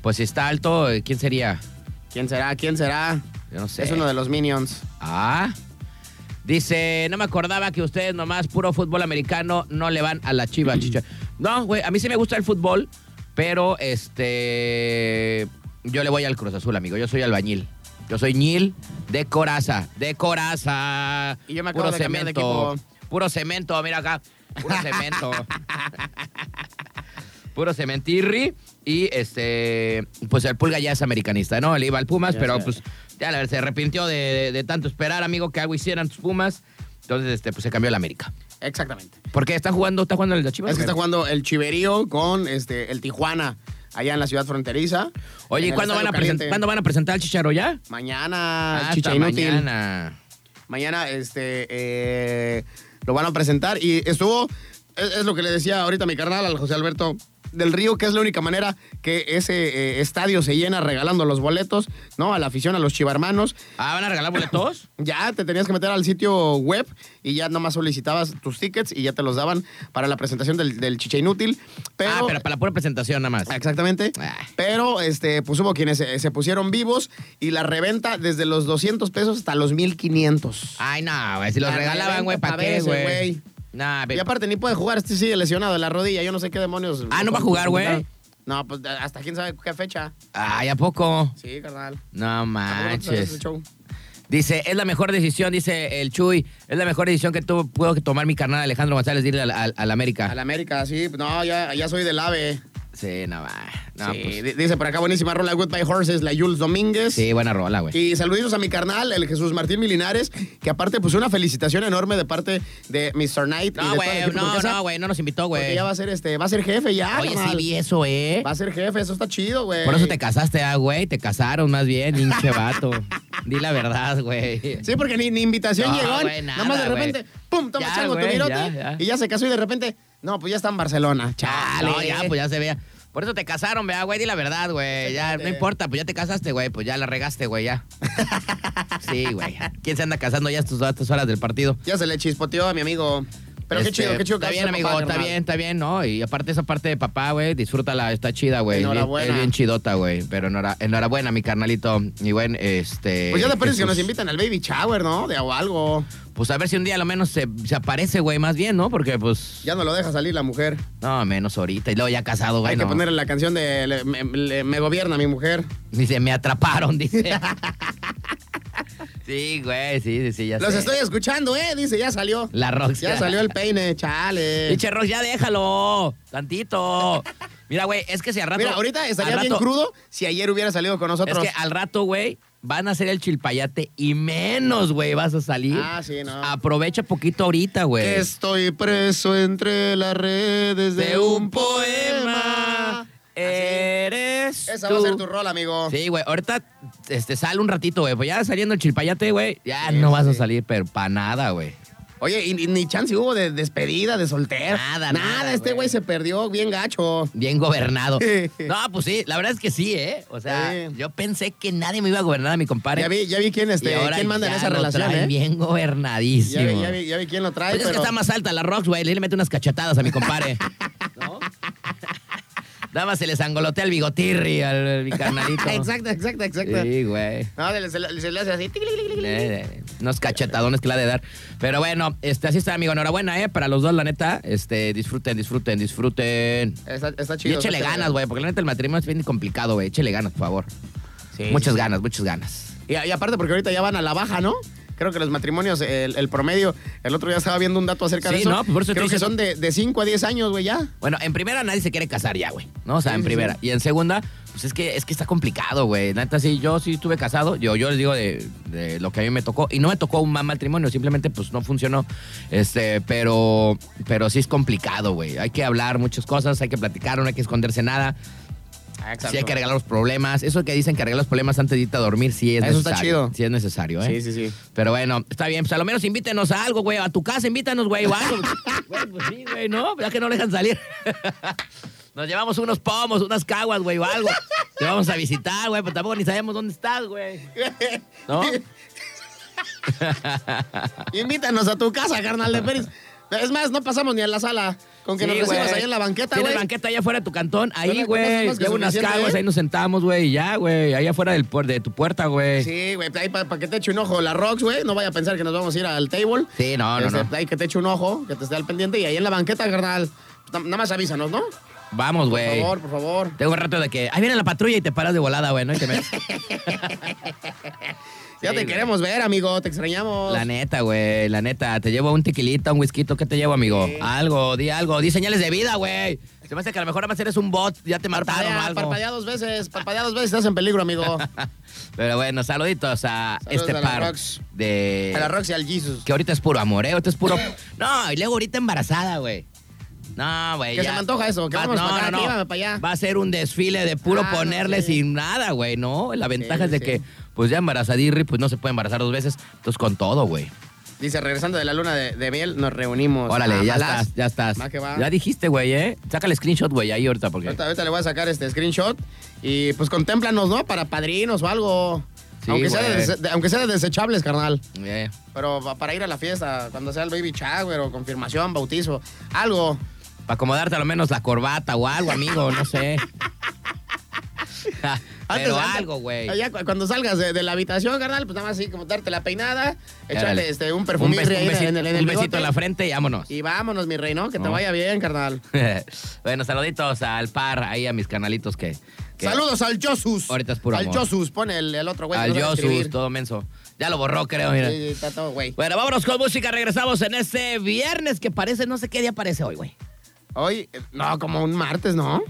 Pues si está alto, ¿quién sería? ¿Quién será? ¿Quién será? Yo no sé. Es uno de los Minions. Ah. Dice, no me acordaba que ustedes nomás puro fútbol americano no le van a la chiva, chicha. No, güey, a mí sí me gusta el fútbol, pero este yo le voy al Cruz Azul, amigo. Yo soy albañil. Yo soy ñil de coraza, de coraza. Y yo me de cambiar de equipo. Puro cemento, mira acá. Puro cemento. Puro cementirri. Y este, pues el Pulga ya es americanista, ¿no? Él iba al Pumas, Ya pero pues ya la verdad, se arrepintió de, de- de tanto esperar, amigo, que algo hicieran tus Pumas. Entonces, este, pues se cambió a la América. Exactamente. Porque está jugando, está jugando el de Chivas. Es que está jugando el Chiverío con este, el Tijuana, allá en la ciudad fronteriza. Oye, ¿y cuándo van, a Estadio presen- Caliente. ¿cuándo van a presentar al Chicharo ya? Mañana, Hasta Chicha Inútil. mañana. Mañana este, eh, lo van a presentar y estuvo es, es lo que le decía ahorita mi carnal al José Alberto del Río, que es la única manera que ese eh, estadio se llena regalando los boletos, ¿no? A la afición, a los chivarmanos. Ah, ¿van a regalar boletos? Ya te tenías que meter al sitio web y ya nomás solicitabas tus tickets y ya te los daban para la presentación del, del Chicha Inútil. Pero, ah, pero para la pura presentación nada más. Exactamente. Ah. Pero este, pues hubo quienes se, se pusieron vivos y la reventa desde los 200 pesos hasta los 1500. Ay, no, güey. Si los La regalaban, güey, ¿para qué, güey? Nah, Y aparte ni puede jugar, este sigue lesionado de la rodilla, yo no sé qué demonios. Ah, ¿no va a jugar, güey? No, pues hasta quién sabe qué fecha. Ay, ¿a poco? Sí, carnal. No ¿A poco no sabes ese manches. Dice, es la mejor decisión, dice el Chuy, es la mejor decisión que tuvo, puedo tomar mi carnal Alejandro González de ir al, al- al América. A la América, sí. No, ya, ya soy del AVE. Sí, no, va. No, Sí, pues, di- Dice por acá, buenísima rola Goodbye Horses, la Jules Domínguez. sí, buena rola, güey. Y saluditos a mi carnal, el Jesús Martín Milinares, que aparte, pues una felicitación enorme de parte de Mr. Knight. No, güey, no, no, güey, no nos invitó, güey. ya va a ser este, va a ser jefe ya. Oye, sí vi eso, ¿eh? Va a ser jefe, eso está chido, güey. Por eso te casaste, ah, güey, te casaron más bien, hinche vato. Di la verdad, güey. Sí, porque ni, ni invitación No, llegó. nada, más de repente, pum, toma Ya, chango tu ya. Y ya se casó y de repente, no, pues ya está en Barcelona. Chale. No, ya, pues ya se vea. Por eso te casaron, vea, güey, di la verdad, güey. Ya, no importa, pues ya te casaste, güey, pues ya la regaste, güey, ya. Sí, güey. ¿Quién se anda casando ya a estas horas del partido? Ya se le chispoteó a mi amigo. Pero qué Este, chido, qué chido. que Está bien, amigo, papá, está bien, está bien, ¿no? Y aparte esa parte de papá, güey, disfrútala, está chida, güey. Enhorabuena. Es bien chidota, güey. Pero enhora- enhorabuena, mi carnalito. Y bueno, este... Pues ya te parece que nos invitan al baby shower, ¿no? De o algo. Pues a ver si un día a lo menos se, se aparece, güey, más bien, ¿no? Porque pues... Ya no lo deja salir la mujer. No, menos ahorita. Y luego ya casado, güey. Hay que ponerle la canción de le- me, le- me gobierna mi mujer. Dice, me atraparon, dice. sí, güey, sí, sí, sí, ya Los sé. estoy escuchando, ¿eh? Dice, ya salió. La Rox. Ya salió el peine, chale. Pinche Rox, ya déjalo. Tantito. Mira, güey, es que si al rato... Mira, ahorita estaría bien crudo si ayer hubiera salido con nosotros. Es que al rato, güey, van a hacer el chilpayate y menos, güey, vas a salir. Ah, sí, no. Aprovecha poquito ahorita, güey. Estoy preso entre las redes de, de un poema. Eres Esa tú. va a ser tu rol, amigo. Sí, güey, ahorita este, sale un ratito, güey. Pues ya saliendo el chilpayate, güey, ya Sí, no vas a salir, pero para nada, güey. Oye, y, y ni chance hubo de despedida, de soltero. Nada, Nada, nada, este güey. se perdió bien gacho. Bien gobernado. No, pues sí, la verdad es que sí, ¿eh? O sea, Sí. yo pensé que nadie me iba a gobernar a mi compadre. Ya vi, ya vi quién, este, ahora quién manda en esa relación, ¿eh? bien gobernadísimo. Ya vi, ya, vi, ya vi quién lo trae, Pues es que está más alta la Rox, güey. Le mete unas cachetadas a mi compadre. ¿No? Nada más se le sangolotea el bigotirri al, al mi carnalito. exacto, exacto, exacto. Sí, güey. No, se le, se le- se le hace así. Eh, eh, Unos cachetadones que le ha de dar. Pero bueno, este, así está, amigo. Enhorabuena, ¿eh? Para los dos, la neta. Este, disfruten, disfruten, disfruten. Está, está Y chido. échele está ganas, chido. güey, porque la neta el matrimonio es bien complicado, güey. Échele ganas, por favor. Sí, muchas sí, sí. ganas, muchas ganas. Y, y aparte porque ahorita ya van a la baja, ¿no? Creo que los matrimonios, el, el promedio, el otro día estaba viendo un dato acerca de Sí, eso. no, por eso Creo que son de, de 5 a 10 años, güey, ya. Bueno, en primera nadie se quiere casar ya, güey. ¿No? O sea, Sí, en primera. sí. Y en segunda, pues es que es que está complicado, güey. Neta, sí, yo sí estuve casado. Yo, yo les digo de, de lo que a mí me tocó. Y no me tocó un mal matrimonio, simplemente pues no funcionó. Este, pero, pero sí es complicado, güey. Hay que hablar muchas cosas, hay que platicar, no hay que esconderse nada. Sí hay que arreglar los problemas. Eso que dicen que arreglar los problemas antes de irte a dormir, sí es Eso está necesario. chido. Sí es necesario, ¿eh? Sí, sí, sí. Pero bueno, está bien. Pues a lo menos invítenos a algo, güey. A tu casa, invítanos, güey, algo. Güey, pues sí, güey, ¿no? Ya que no dejan salir. Nos llevamos unos pomos, unas caguas, güey, o algo. Te vamos a visitar, güey, pero tampoco ni sabemos dónde estás, güey. ¿No? Invítanos a tu casa, carnal de Pérez. Es más, no pasamos ni a la sala. Con que Sí, nos recibas ahí en la banqueta, Tienes güey. banqueta allá afuera de tu cantón. Ahí, güey. Llevo unas caguas, ¿eh? ahí nos sentamos, güey, y ya, güey. Ahí afuera del, de tu puerta, güey. Sí, güey, ahí para que te eche un ojo la Rocks, güey. No vaya a pensar que nos vamos a ir al table. Sí, no, no, Este, no. Ahí que te eche un ojo, que te esté al pendiente. Y ahí en la banqueta, carnal. na- Nada más avísanos, ¿no? Vamos, Por güey. favor, por favor. Tengo un rato de que. Ahí viene la patrulla y te paras de volada, güey, ¿no? Y te metes. Ya te güey. queremos ver, amigo. Te extrañamos. La neta, güey, la neta. Te llevo un tequilita, un whisky. ¿Qué te llevo, amigo? Sí. Algo, di algo. Di señales de vida, güey. Se me hace que a lo mejor además eres un bot. Ya te mataron o Parpadea, algo. parpadea dos veces. Parpadea dos veces. Estás en peligro, amigo. Pero bueno, saluditos a Saludos este a la par Rox. de... A la Rocks y al Jesus. Que ahorita es puro amor, ¿eh? Ahorita es puro... No, y luego ahorita embarazada, güey. No, güey. Que ya. se me antoja eso, que Va- vamos no, para acá, no, no. para allá. Va a ser un desfile de puro Ah, ponerle sí. sin nada, güey, ¿no? La ventaja Sí, es de sí. que, pues ya embarazadirri, pues no se puede embarazar dos veces. Entonces, con todo, güey. Dice, regresando de la luna de, de miel, nos reunimos. Órale, ya Ojalá. estás, ya estás. Va que va. Ya dijiste, güey, ¿eh? Sácale screenshot, güey, ahí ahorita, porque... Ahorita, ahorita le voy a sacar este screenshot y pues contémplanos, ¿no? Para padrinos o algo. Sí, aunque, sea de, aunque sea de desechables, carnal. Eh, Pero pa- para ir a la fiesta, cuando sea el baby shower o confirmación, bautizo, algo. para acomodarte a lo menos la corbata o algo, amigo, no sé. Pero antes- algo, güey. Cu- cuando salgas de, de la habitación, carnal, pues nada más así como darte la peinada, Órale. echarle este, un bes- un besito, en el, en el un besito bigote. en la frente y vámonos. Y vámonos, mi rey, ¿no? Que te No. vaya bien, carnal. bueno, saluditos al par, ahí a mis canalitos que... que- Saludos al Josus. Ahorita es puro Al amor. Josus, pone el, el otro güey. que al no sabe Yosus, escribir. todo menso. Ya lo borró, creo, mira. Sí, sí, está todo, güey. Bueno, vámonos con música. Regresamos en este viernes que parece, no sé qué día parece hoy, güey. Hoy, eh, no, como un martes, ¿no?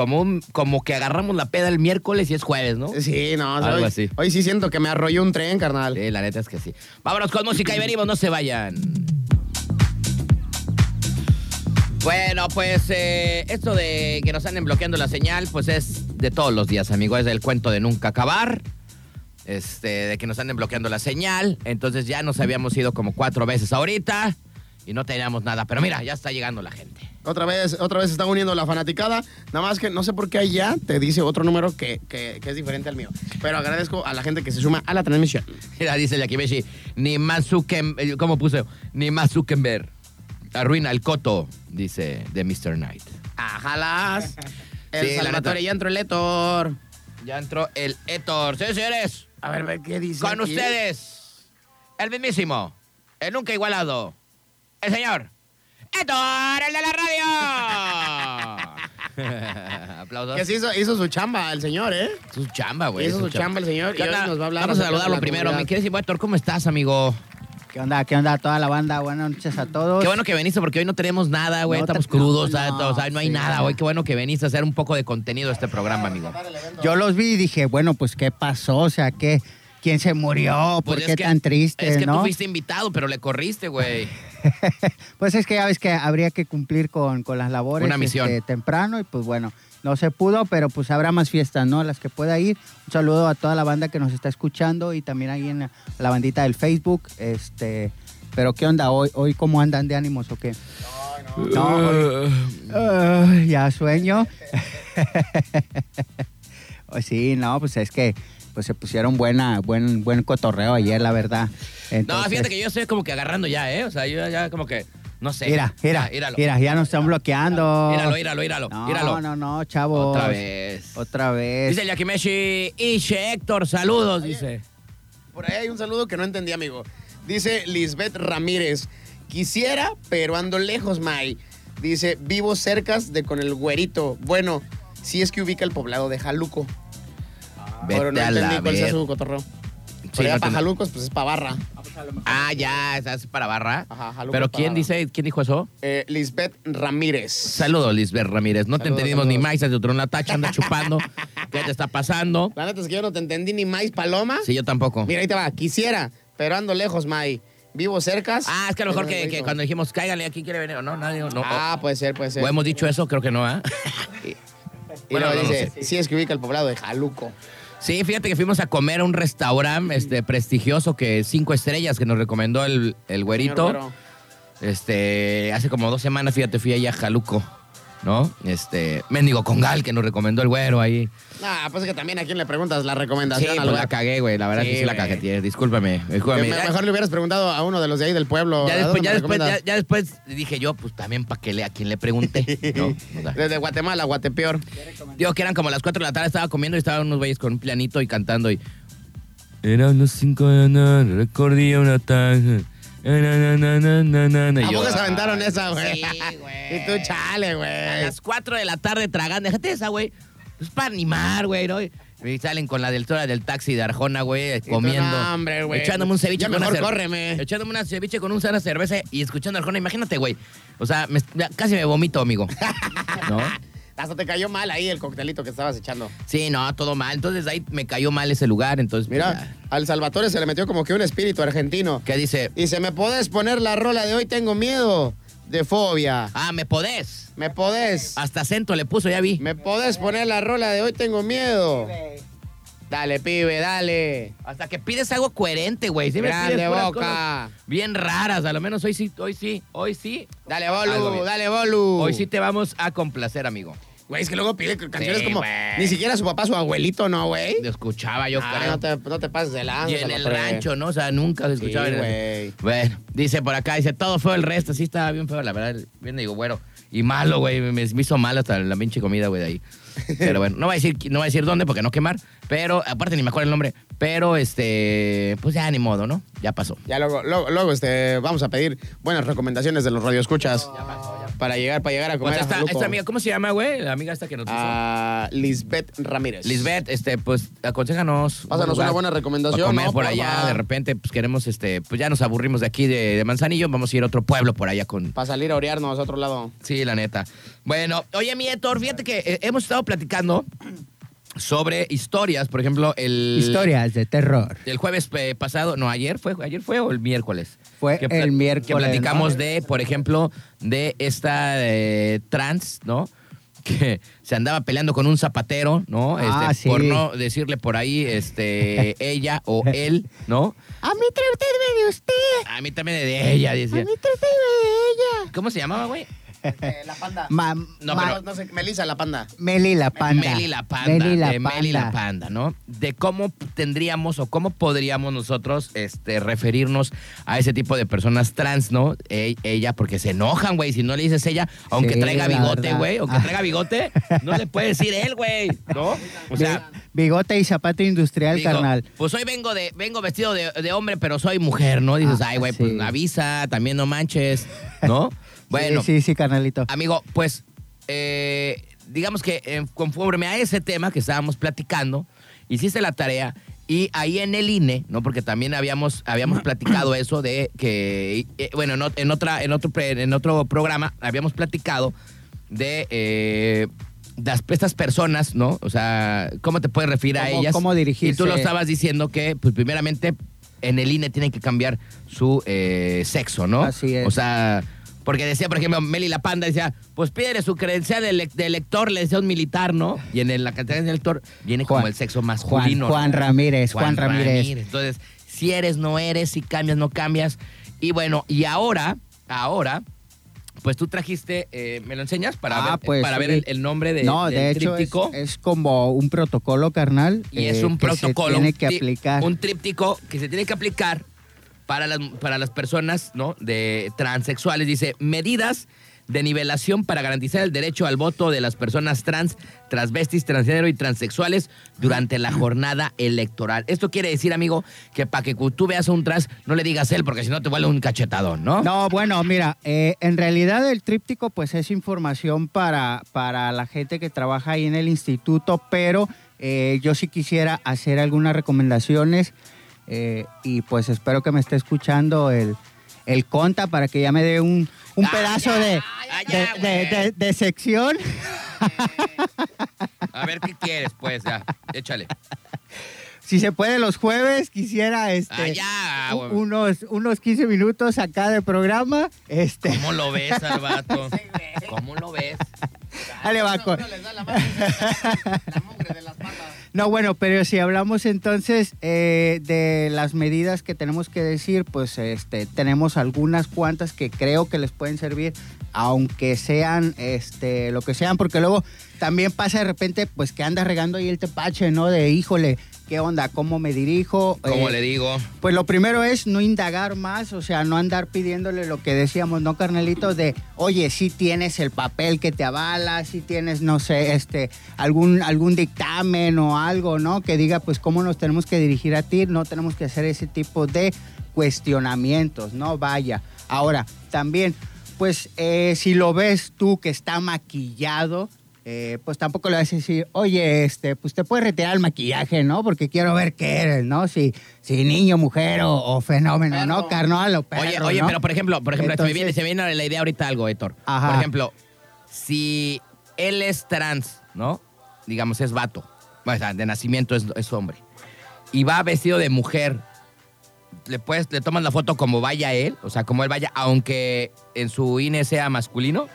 Como, un, como que agarramos la peda el miércoles y es jueves, ¿no? Sí, no. Algo hoy, así. Hoy sí siento que me arrolló un tren, carnal. Sí, la neta es que sí. Vámonos con música y venimos, no se vayan. Bueno, pues eh, esto de que nos anden bloqueando la señal, pues es de todos los días, amigo. Es del cuento de nunca acabar. Este, de que nos anden bloqueando la señal. Entonces ya nos habíamos ido como cuatro veces ahorita y no teníamos nada. Pero mira, ya está llegando la gente. Otra vez, otra vez se está uniendo la fanaticada. Nada más que no sé por qué allá te dice otro número que, que- que es diferente al mío. Pero agradezco a la gente que se suma a la transmisión. Mira, dice Yakimeshi, ni más Zucken- ¿cómo puse? Ni más Zuckerberg. Arruina el coto, dice de Mr. Knight. Ajalas. El Sí, Salvatore ya entró el Héctor. Ya entró el Héctor. Sí, señores. A ver, ve qué dice. Con aquí? ustedes, el mismísimo, el nunca igualado, el señor Héctor, el de la radio. Aplausos. Que sí hizo, hizo su chamba el señor, ¿eh? Su chamba, güey. Hizo su chamba el señor y ¿Qué hoy nos va a hablar Vamos a saludarlo primero. comunidad. Mi querido Héctor, ¿cómo estás, amigo? ¿Qué onda? ¿Qué onda? Toda la banda, buenas noches a todos. Qué bueno que veniste porque hoy no tenemos nada, güey. No te- Estamos crudos, no, ¿sabes? no, o sea, no hay sí. nada, güey. Qué bueno que veniste a hacer un poco de contenido a este programa, amigo. Yo los vi y dije, bueno, pues ¿qué pasó? O sea, ¿qué, ¿quién se murió? ¿Por Pues qué es que- tan triste, Es que no? tú fuiste invitado, pero le corriste, güey. pues es que ya ves que habría que cumplir con, con las labores Una misión. este, temprano y pues bueno, no se pudo, pero pues habrá más fiestas, ¿no? Las que pueda ir. Un saludo a toda la banda que nos está escuchando y también ahí en la, la bandita del Facebook. Este, pero ¿qué onda? ¿Hoy, hoy cómo andan de ánimos o qué? No, hoy- Ay, ya sueño. Pues sí, no, pues es que pues se pusieron buena, buen, buen cotorreo ayer, la verdad. No, Entonces, fíjate que yo estoy como que agarrando ya, ¿eh? O sea, yo ya como que, no sé. Mira, mira, Ya, míralo. mira, ya nos están bloqueando. Míralo, míralo, míralo, No, míralo. no, no, chavos. Otra vez. Otra vez. Dice el Yakimeshi, Ishe Héctor, saludos, dice. Por ahí hay un saludo que no entendí, amigo. Dice Lisbeth Ramírez. Quisiera, pero ando lejos, May. Dice, vivo cercas de con el güerito. Bueno, si es que ubica el poblado de Jaluco. Pero no a entendí cuál sea ver. su cotorreo. Sí, Pero ya no para te- Jalucos, pues es para barra. Ah, ya, estás para barra. Ajá, Jaluco Pero para ¿quién barra. dice, quién dijo eso? Eh, Lisbeth Ramírez. Saludos, Lisbeth Ramírez. No te Saludos, entendimos ni saludos. más, de otro la tacha anda chupando. ¿Qué te está pasando? La neta es que yo no te entendí ni más, Paloma. Sí, yo tampoco. Mira, ahí te va. Quisiera, pero ando lejos, May. Vivo cercas. Ah, es que a lo mejor que, cuando dijimos, cáiganle aquí, quiere venir o no, nadie, no. Ah, puede ser, puede ser. o hemos dicho eso, creo que no, ¿ah? Y Bueno, luego no lo dice, si es que ubica el poblado de Jaluco. Sí, fíjate que fuimos a comer a un restaurante este, prestigioso que cinco estrellas que nos recomendó el, el güerito. Este, hace como dos semanas, fíjate, fui ahí a Jaluco, ¿no? Este, Mendigo Congal que nos recomendó el güero ahí. Nah, pues es que también a quién le preguntas la Sí, recomendación. pues al la cagué, güey. La verdad Sí, que sí la cagué. Discúlpame, discúlpame. Me- mejor le hubieras preguntado a uno de los de ahí del pueblo. Ya ¿a después, dónde ya, me después, ya, recomiendas? ya después dije yo, pues también para que lea a quien le pregunté. ¿no? O sea, Desde Guatemala, Guatepeor. digo que eran como las 4 de la tarde, estaba comiendo y estaban unos güeyes con un pianito y cantando y... Eran los 5 de la tarde, recordía una tarde. Na, na, na, na, na, na, na. Y ¿A poco se ah, aventaron esa, güey? Sí, güey. Y tú, chale, A güey. las 4 de la tarde tragando, déjate esa, güey. Es para animar, güey, ¿no? Y salen con la del del taxi de Arjona, güey, tú, comiendo. no, hombre, güey. Echándome un ceviche Ya con mejor una córreme. Echándome una ceviche con un sana cerveza y escuchando a Arjona. Imagínate, güey. O sea, me- casi me vomito, amigo. ¿No? Hasta te cayó mal ahí el coctelito que estabas echando. Sí, no, todo mal. Entonces ahí me cayó mal ese lugar. Entonces, pues, Mira, ya. al Salvatore se le metió como que un espíritu argentino. ¿qué dice? Y se me podés poner la rola de hoy, tengo miedo. De fobia. Ah, me podés. ¿Me podés? Hasta acento le puso, ya vi. ¿Me podés poner la rola de hoy, tengo miedo? Dale, pibe, dale. Hasta que pides algo coherente, güey. Sí Grande boca. Bien raras, a lo menos hoy sí, hoy sí, hoy sí. Dale, Bolu, dale, Bolu. Hoy sí te vamos a complacer, amigo. Güey, es que luego pide canciones Sí, como. güey. Ni siquiera su papá, su abuelito, ¿no, güey? Lo escuchaba yo, Ah, creo. no, te, no te pases de lanza. Y en el rancho, ¿no? O sea, nunca se Sí, escuchaba. el- güey. Bueno, dice por acá, dice, todo feo el resto. Sí estaba bien feo, la verdad. Bien digo, bueno. Y malo, güey. Me, me hizo mal hasta la pinche comida, güey, de ahí. Pero bueno, no voy a decir, no voy a decir dónde porque no quemar. Pero, aparte ni me acuerdo el nombre. Pero, este, pues ya ni modo, ¿no? Ya pasó. Ya luego, luego, luego, este, vamos a pedir buenas recomendaciones de los radioescuchas. Para llegar, para llegar a comer Pues esta, esta amiga, ¿cómo se llama, güey? La amiga esta que nos hizo. A Lisbeth Ramírez. Lisbeth, este, pues, aconséjanos. un Pásanos lugar una buena recomendación, para comer ¿no? por allá, de repente, pues queremos, este, pues ya nos aburrimos de aquí de, de Manzanillo, vamos a ir a otro pueblo por allá con. Para salir a orearnos a otro lado. Sí, la neta. Bueno, oye, mi Héctor, fíjate que eh, hemos estado platicando sobre historias, por ejemplo, el. Historias de terror. El jueves eh, pasado, no, ayer fue, ayer fue o el miércoles. Fue Que el miércoles, Que platicamos ¿no? de, por ejemplo, de esta eh, trans, ¿no? Que se andaba peleando con un zapatero, ¿no? Ah, Este, sí. Por no decirle por ahí, este, ella o él, ¿no? A mí tráteme de usted. A mí también de ella, decía. tráteme de ella. ¿Cómo se llamaba, güey? La panda. Ma- No, ma- pero- no sé, Melissa la panda. Meli la panda. Meli la panda. Meli la de Meli la panda. panda, ¿no? De cómo tendríamos o cómo podríamos nosotros este, referirnos a ese tipo de personas trans, ¿no? E- ella, porque se enojan, güey. Si no le dices ella, aunque Sí, traiga bigote, güey, aunque Ah. traiga bigote, no le puede decir él, güey, ¿no? O sea. Bi- Bigote y zapato industrial, digo, carnal. Pues hoy vengo de vengo vestido de, de hombre, pero soy mujer, ¿no? Dices, Ah, ay, güey, sí. pues avisa, también no manches, ¿no? Bueno, Sí, sí, sí, carnalito. Amigo, pues, eh, digamos que eh, conforme a ese tema que estábamos platicando, hiciste la tarea y ahí en el INE, ¿no? Porque también habíamos, habíamos platicado eso de que, eh, bueno, en, en otra, en, otro, en otro programa habíamos platicado de eh, estas personas, ¿no? O sea, ¿cómo te puedes referir a ellas? cómo dirigirse. Y tú lo estabas diciendo que, pues, primeramente, en el INE tienen que cambiar su eh, sexo, ¿no? Así es. O sea, porque decía, por ejemplo, Meli la Panda decía, pues pídele su credencial de, de elector, le decía un militar, ¿no? Y en el- la credencial de elector viene como Juan- el sexo Juan, masculino. Juan ¿no? Ramírez, Juan, Ramírez. Entonces, si eres, no eres, si cambias, no cambias. Y bueno, y ahora, ahora, pues tú trajiste, eh, ¿me lo enseñas? Para Ah, ver, pues, para ver el, el nombre de, no, del de hecho tríptico. es como un protocolo, carnal. Y eh, es un que protocolo. Se tiene un que aplicar. Un tríptico que se tiene que aplicar para las, para las personas ¿no? de transexuales. Dice, medidas de nivelación para garantizar el derecho al voto de las personas trans, transvestis, transgénero y transexuales durante la jornada electoral. Esto quiere decir, amigo, que para que tú veas a un trans, no le digas él, porque si no te vuelve un cachetadón, ¿no? No, bueno, mira, eh, en realidad el tríptico pues es información para, para la gente que trabaja ahí en el instituto, pero eh, yo sí quisiera hacer algunas recomendaciones eh, y pues espero que me esté escuchando el, el conta para que ya me dé un, un Ah, pedazo ya, de, de, ya, de- güey. de- de sección. A ver qué quieres, pues, ya, échale. Si se puede los jueves, quisiera este, Ah, unos, unos 15 minutos acá de programa. Este, ¿Cómo lo ves al vato? ¿Cómo lo ves? dale, mano, la mugre de las patas. No, bueno, pero si hablamos entonces eh, de las medidas que tenemos que decir, pues este, tenemos algunas cuantas que creo que les pueden servir, aunque sean este, lo que sean, porque luego también pasa de repente, pues que anda regando ahí el tepache, ¿no? De híjole, ¿qué onda? ¿Cómo me dirijo? ¿Cómo Eh, le digo? Pues lo primero es no indagar más, o sea, no andar pidiéndole lo que decíamos, ¿no, carnalito? De, oye, si tienes el papel que te avala, si tienes, no sé, este, algún, algún dictamen o algo, ¿no? Que diga, pues, cómo nos tenemos que dirigir a ti, no tenemos que hacer ese tipo de cuestionamientos, ¿no? Vaya. Ahora, también, pues, eh, si lo ves tú que está maquillado, eh, pues tampoco le vas a decir, oye, este, pues te puedes retirar el maquillaje, ¿no? Porque quiero ver qué eres, ¿no? Si, si niño, mujer o, o fenómeno, ¿no? Carnal o perro, Oye, oye, ¿no? pero por ejemplo, por ejemplo, se, me viene, se me viene la idea ahorita algo, Héctor. Ajá. Por ejemplo, si él es trans, ¿no? Digamos, es vato. O sea, de nacimiento es, es hombre. Y va vestido de mujer. Le puedes, le tomas la foto como vaya él, o sea, como él vaya, aunque en su INE sea masculino.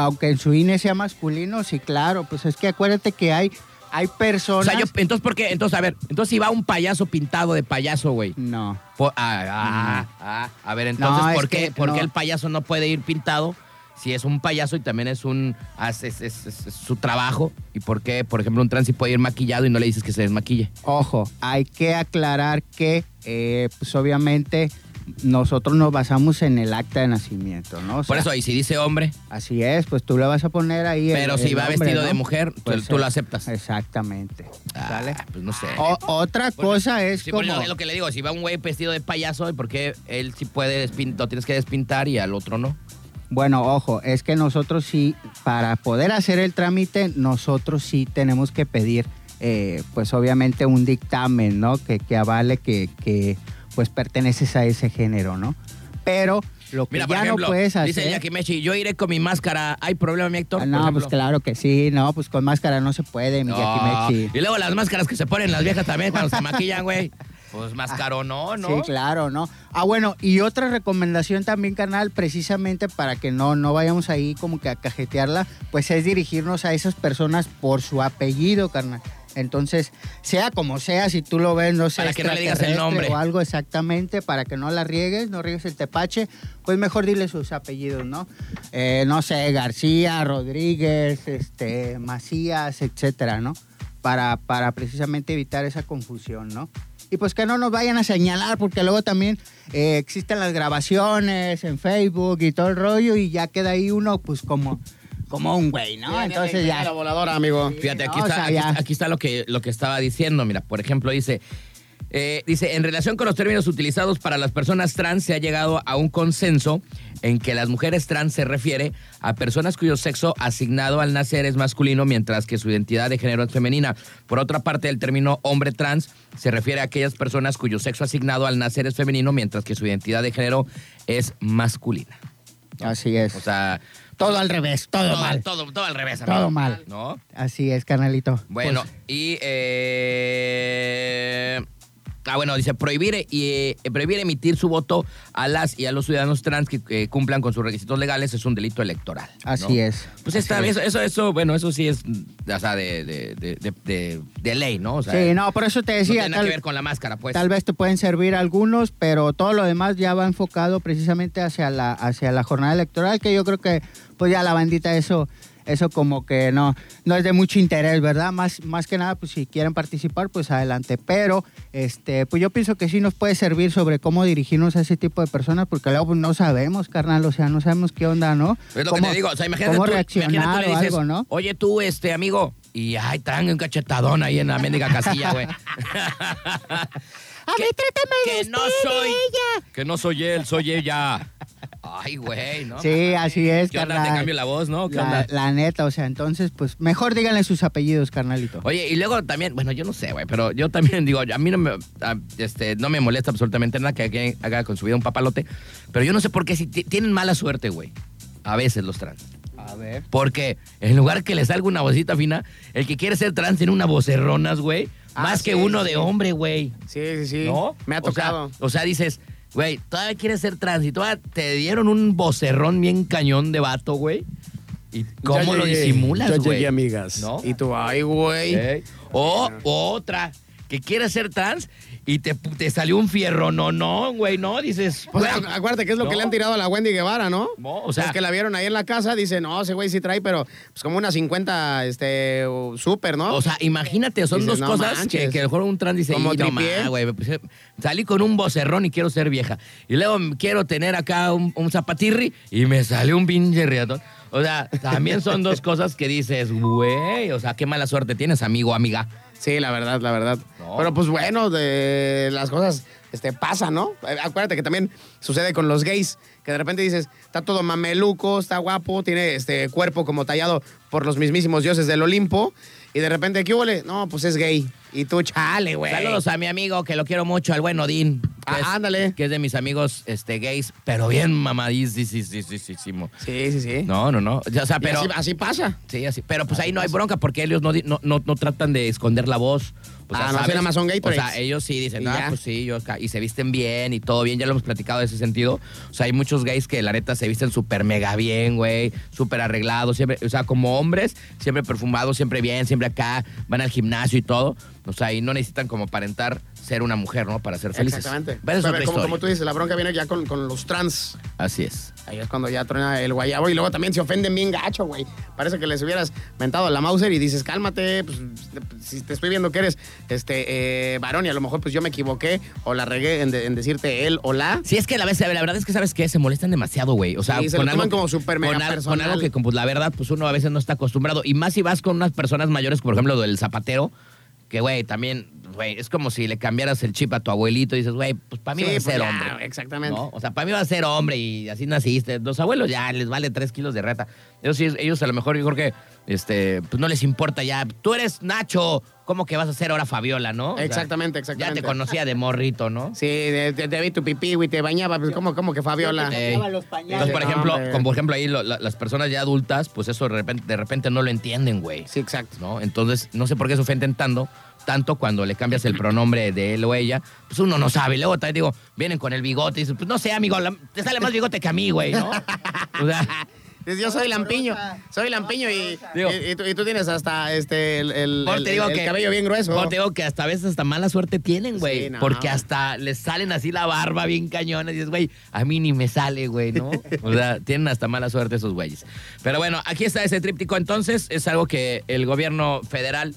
Aunque en su INE sea masculino, sí, claro, pues es que acuérdate que hay hay O personas... sea, yo, entonces, ¿por qué? Entonces, a ver, entonces si va un payaso pintado de payaso, güey. No. Por- ah, ah, ah, a ver, entonces, No, ¿por, qué, que por qué el payaso no puede ir pintado si es un payaso y también es un es, es- es- es- es su trabajo? ¿Y por qué, por ejemplo, un trans puede ir maquillado y no le dices que se desmaquille? Ojo, hay que aclarar que, eh, pues obviamente, nosotros nos basamos en el acta de nacimiento, ¿no? O Por eso, y si dice hombre, Así es, pues tú le vas a poner ahí. el- Pero si el va vestido ¿no? de mujer, tú- tú lo aceptas. Exactamente. Ah, pues no sé. O- otra Porque- cosa es Sí, como. es lo que le digo, si va un güey vestido de payaso, ¿por qué él sí puede despintar, tienes que despintar y al otro no? Bueno, ojo, es que nosotros sí, para poder hacer el trámite, nosotros sí tenemos que pedir, eh, pues obviamente un dictamen, ¿no? Que, que avale que, que, pues perteneces a ese género, ¿no? Pero lo que Mira, ya ejemplo, no puedes hacer. dice Jackie Mechi, yo iré con mi máscara. ¿Hay problema, mi Héctor? Ah, no, pues claro que sí, no, pues con máscara no se puede, mi No. Jackie Mechi. Y luego las máscaras que se ponen las viejas también cuando se maquillan, güey. Pues máscaro no, ¿no? Sí, claro, ¿no? Ah, bueno, y otra recomendación también, carnal, precisamente para que no, no vayamos ahí como que a cajetearla, pues es dirigirnos a esas personas por su apellido, carnal. Entonces, sea como sea, si tú lo ves, no sé, Para que no le digas el nombre. O algo exactamente, para que no la riegues, no riegues el tepache, pues mejor dile sus apellidos, ¿no? Eh, no sé, García, Rodríguez, este, Macías, etcétera, ¿no? Para, para precisamente evitar esa confusión, ¿no? Y pues que no nos vayan a señalar, porque luego también eh, existen las grabaciones en Facebook y todo el rollo, y ya queda ahí uno, pues como, como un güey, ¿no? Entonces La ya. voladora, amigo. Fíjate, aquí No, o está, sea, aquí, ya. está- aquí está lo que, lo que estaba diciendo. Mira, por ejemplo, dice, eh, dice, en relación con los términos utilizados para las personas trans, se ha llegado a un consenso en que las mujeres trans se refiere a personas cuyo sexo asignado al nacer es masculino, mientras que su identidad de género es femenina. Por otra parte, el término hombre trans se refiere a aquellas personas cuyo sexo asignado al nacer es femenino, mientras que su identidad de género es masculina. Así es. O sea, todo al revés, todo, mal. Todo, todo al revés. Todo amigo. mal. ¿No? Así es, carnalito. Bueno, Pues, y. eh, ah, bueno, dice prohibir, eh, y, eh, prohibir emitir su voto a las y a los ciudadanos trans que eh, cumplan con sus requisitos legales es un delito electoral. ¿no? así es. Pues está, eso, eso, eso, bueno, eso sí es, o sea, de, de, de, de- ley, ¿no? O sea, Sí, no, por eso te no decía, tiene nada tal, que ver con la máscara, pues. tal vez te pueden servir algunos, pero todo lo demás ya va enfocado precisamente hacia la, hacia la jornada electoral, que yo creo que pues ya la bandita eso, eso como que no, no es de mucho interés, ¿verdad? Más, más que nada, pues si quieren participar, pues adelante. Pero este, pues yo pienso que sí nos puede servir sobre cómo dirigirnos a ese tipo de personas, porque luego no sabemos, carnal, o sea, no sabemos qué onda, ¿no? Es lo Cómo- que te digo, o sea, imagínate cómo tú, reaccionar imagínate tú le o algo, ¿no? oye tú, este amigo, y ay, traen un cachetadón ahí en la mendiga casilla, güey. A mí trátame de que no usted, soy ella. que no soy él, soy ella. Ay, güey, ¿no? Sí, así es, ¿Qué onda? Te carnal. cambio la voz, ¿no? ¿Qué La, onda? la neta, o sea, entonces, pues mejor díganle sus apellidos, carnalito. Oye, y luego también, bueno, yo no sé, güey, pero yo también digo, a mí no me, a- este, no me molesta absolutamente nada que alguien haga con su vida un papalote, pero yo no sé por qué si ti- tienen mala suerte, güey. A veces los trans. A ver. Porque en lugar que le salga una vocita fina, el que quiere ser trans tiene una vocerronas, güey. Ah, más sí, que uno sí. de hombre, güey. Sí, sí, sí. ¿No? Me ha O sea, tocado. O sea, dices, güey, todavía quieres ser trans y todavía te dieron un vocerrón bien cañón de vato, güey. ¿Y cómo lo llegué, disimulas, güey? llegué, amigas. ¿No? Y tú, ay, güey. Ey. O otra, que quiere ser trans y te, te salió un fierro, no, no, güey, no, dices. Pues, acuérdate que es lo no. que le han tirado a la Wendy Guevara, ¿no? No, o sea- Es que la vieron ahí en la casa, dice, no, ese güey sí trae, pero pues como unas 50, este, súper, ¿no? O sea, imagínate, son Dices, dos no cosas que, manches. que mejor un trans dice, Como "Y no tripié". ma, güey, me puse- salí con un vocerrón y quiero ser vieja. Y luego quiero tener acá un, un zapatirri y me salió un pinche riatón. O sea, también son dos cosas que dices, güey, o sea, qué mala suerte tienes, amigo, amiga. Sí, la verdad, la verdad. No. Pero pues bueno, de las cosas este, pasan, ¿no? Eh, Acuérdate que también sucede con los gays, que de repente dices, está todo mameluco, está guapo, tiene este cuerpo como tallado por los mismísimos dioses del Olimpo, y de repente, ¿qué huele? No, pues es gay. Y tú, chale, güey. Saludos a mi amigo, que lo quiero mucho, al buen Odín. Ah, es- ándale. Que es de mis amigos este, gays, pero bien mamadísimo. Sí, sí, sí. No, no, no. O sea, pero. así, así pasa. Sí, así. Pero pues ahí no hay bronca porque ellos no, no, no, no tratan de esconder la voz. O sea, Ah, no, ¿sabes? más son O sea, ellos sí dicen, ah, pues sí, yo acá. Y se visten bien y todo bien, ya lo hemos platicado de ese sentido. O sea, hay muchos gays que la neta se visten súper mega bien, güey, súper arreglados, siempre, o sea, como hombres, siempre perfumados, siempre bien, siempre acá, van al gimnasio y todo. O sea, y no necesitan como aparentar ser una mujer, ¿no? Para ser felices. Exactamente. Pero es Pero otra como, como tú dices, la bronca viene ya con, con los trans. Así es. Ahí es cuando ya truena el guayabo y luego también se ofenden bien gacho, güey. Parece que les hubieras mentado a la Mauser y dices, cálmate, pues si te estoy viendo que eres este eh, varón y a lo mejor pues yo me equivoqué o la regué en, de- en decirte él o la. Sí, es que la, vez, la verdad es que sabes que se molestan demasiado, güey. O sea, Sí, se lo toman como súper mega con, al- con algo que, como, pues, la verdad, pues uno a veces no está acostumbrado. Y más si vas con unas personas mayores, por ejemplo, lo del zapatero, que, güey, también, güey, es como si le cambiaras el chip a tu abuelito y dices, güey, pues para mí Sí, va a pues, ser ya, hombre. exactamente. ¿no? O sea, para mí va a ser hombre y así naciste. Los abuelos ya les vale tres kilos de reta. Ellos, sí, ellos a lo mejor, yo creo que, este, pues no les importa ya. Tú eres Nacho, ¿cómo que vas a ser ahora Fabiola, no? O sea, Exactamente, Ya exactamente. te conocía de morrito, ¿no? Sí, de- te vi tu pipí, güey, te bañaba, pues como, como que Fabiola. Eh, Lleva los pañales. Entonces, por No, ejemplo, como por ejemplo ahí lo- la- las personas ya adultas, pues eso de repente, de repente no lo entienden, güey. Sí, exacto. ¿No? Entonces, no sé por qué se ofenden tanto, tanto cuando le cambias el pronombre de él o ella, pues uno no sabe. Luego también digo, vienen con el bigote y dices, pues no sé, amigo, la- te sale más bigote que a mí, güey, ¿no? O sea, Yo soy lampiño, soy lampiño y, Digo- y, y tú, y tú tienes hasta este el, el- por el- te digo el que, cabello bien grueso. te digo que hasta a veces hasta mala suerte tienen, güey. Sí, no. Porque hasta les salen así la barba bien cañona y dices, güey, a mí ni me sale, güey, ¿no? O sea, tienen hasta mala suerte esos güeyes. Pero bueno, aquí está ese tríptico entonces. Es algo que el gobierno federal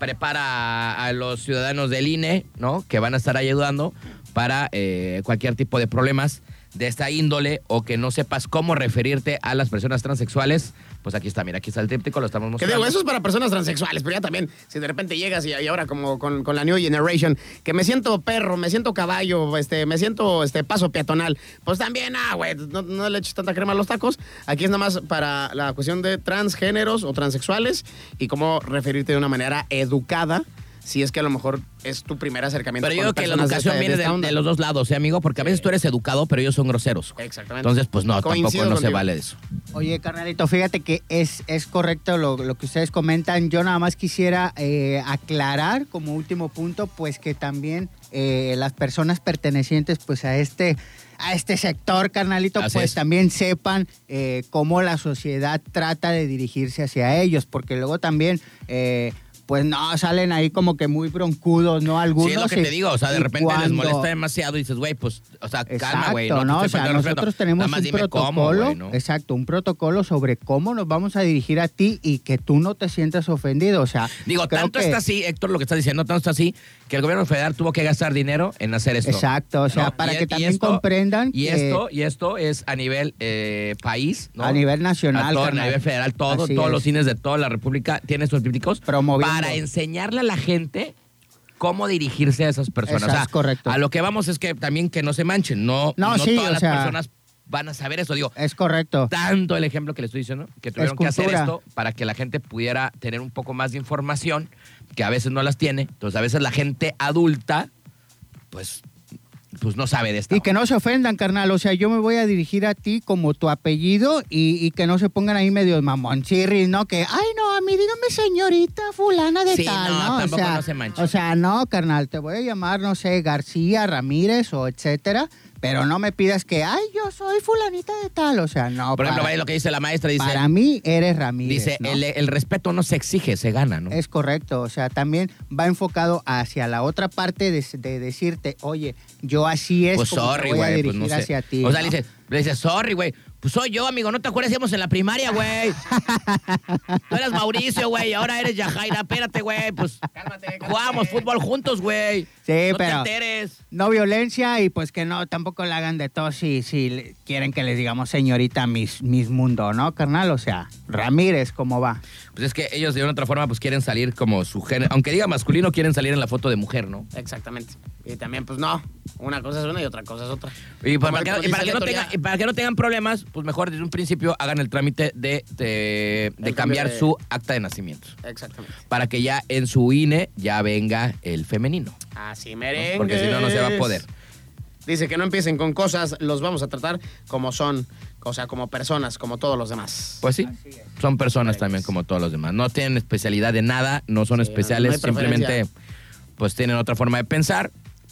prepara a los ciudadanos del INE, ¿no? Que van a estar ayudando para eh, cualquier tipo de problemas de esta índole o que no sepas cómo referirte a las personas transexuales. Pues aquí está, mira, aquí está el tríptico, lo estamos Que mostrando. digo, eso es para personas transexuales, pero ya también, si de repente llegas y, y ahora como con, con la New Generation, que me siento perro, me siento caballo, este, me siento este paso peatonal, pues también, ah, güey, no, no le eches tanta crema a los tacos. Aquí es nada más para la cuestión de transgéneros o transexuales y cómo referirte de una manera educada, si es que a lo mejor es tu primer acercamiento Pero yo creo que la de educación esta- viene de los dos lados, ¿eh, amigo? Porque a veces tú eres educado, pero ellos son groseros. Exactamente. Entonces, pues no, Coincido tampoco no se vale eso. Oye, carnalito, fíjate que es, es correcto lo, lo que ustedes comentan. Yo nada más quisiera eh, aclarar como último punto, pues que también eh, las personas pertenecientes pues a este a este sector, carnalito, Así pues es. también sepan eh, cómo la sociedad trata de dirigirse hacia ellos, porque luego también, eh, pues no, salen ahí como que muy broncudos, ¿no? Algunos. sí, es lo que y- te digo, o sea, de repente les molesta demasiado y dices, güey, pues, o sea, calma, güey. No, ¿no? O sea, nosotros tenemos Nada más un dime protocolo, cómo, ¿no? exacto, un protocolo sobre cómo nos vamos a dirigir a ti y que tú no te sientas ofendido. O sea, Digo, tanto que- está así, Héctor, lo que estás diciendo, tanto está así, que el gobierno federal tuvo que gastar dinero en hacer esto. Exacto, o sea, ¿no? para Y- que también esto- comprendan Y que- esto, y esto es a nivel eh, país, ¿no? A nivel nacional, A todo, a nivel federal, todo, Así todos es. los cines de toda la República tienen estos trípticos Promoviendo. Para enseñarle a la gente cómo dirigirse a esas personas. Eso O sea, correcto. A lo que vamos es que también que no se manchen, no, No, no sí, todas las sea- personas van a saber eso. Digo, Es correcto. tanto el ejemplo que le estoy diciendo, que tuvieron que hacer esto para que la gente pudiera tener un poco más de información, que a veces no las tiene. Entonces, a veces la gente adulta, pues, pues no sabe de esto. Y que no se ofendan, carnal. O sea, yo me voy a dirigir a ti como tu apellido y, y que no se pongan ahí medio mamonchirris, ¿no? Que, ay, no, a mí dígame señorita fulana de Sí, tal, no, ¿no? tampoco o sea, no se manchen. O sea, no, carnal, te voy a llamar, no sé, García, Ramírez o etcétera, pero no me pidas que, ay, yo soy fulanita de tal. O sea, no. Por ejemplo, para, vaya lo que dice la maestra, dice, para mí eres Ramírez. dice ¿no? el, el respeto no se exige, se gana, ¿no? Es correcto, o sea, también va enfocado hacia la otra parte de, de decirte, oye, yo así es pues como sorry, güey, pues no sé. hacia ti. o sea, ¿no? le dice, le dice, sorry, güey. Pues soy yo, amigo, ¿no te acuerdas? Íbamos en la primaria, güey. Tú eras Mauricio, güey, y ahora eres Yajaira. Espérate, güey, pues jugamos fútbol juntos, güey. Sí, no pero- te enteres. no violencia y pues que no, tampoco le hagan de todo si, si quieren que les digamos señorita Miss, Miss Mundo, ¿no, carnal? O sea, Ramírez, ¿cómo va? Pues es que ellos de una otra forma pues quieren salir como su género. Aunque diga masculino, quieren salir en la foto de mujer, ¿no? Exactamente. Y también, pues no, una cosa es una y otra cosa es otra. Y para, que, dice y para que no ya- y para que no tengan problemas, pues mejor desde un principio hagan el trámite de, de, de El cambiar de- su acta de nacimiento. Exactamente. Para que ya en su INE ya venga el femenino. Así ¿no? merengue. Porque si no, no se va a poder. Dice que no empiecen con cosas, los vamos a tratar como son, o sea, como personas, como todos los demás. Pues sí, son personas también como todos los demás. No tienen especialidad de nada, no son Sí, especiales, no simplemente pues tienen otra forma de pensar,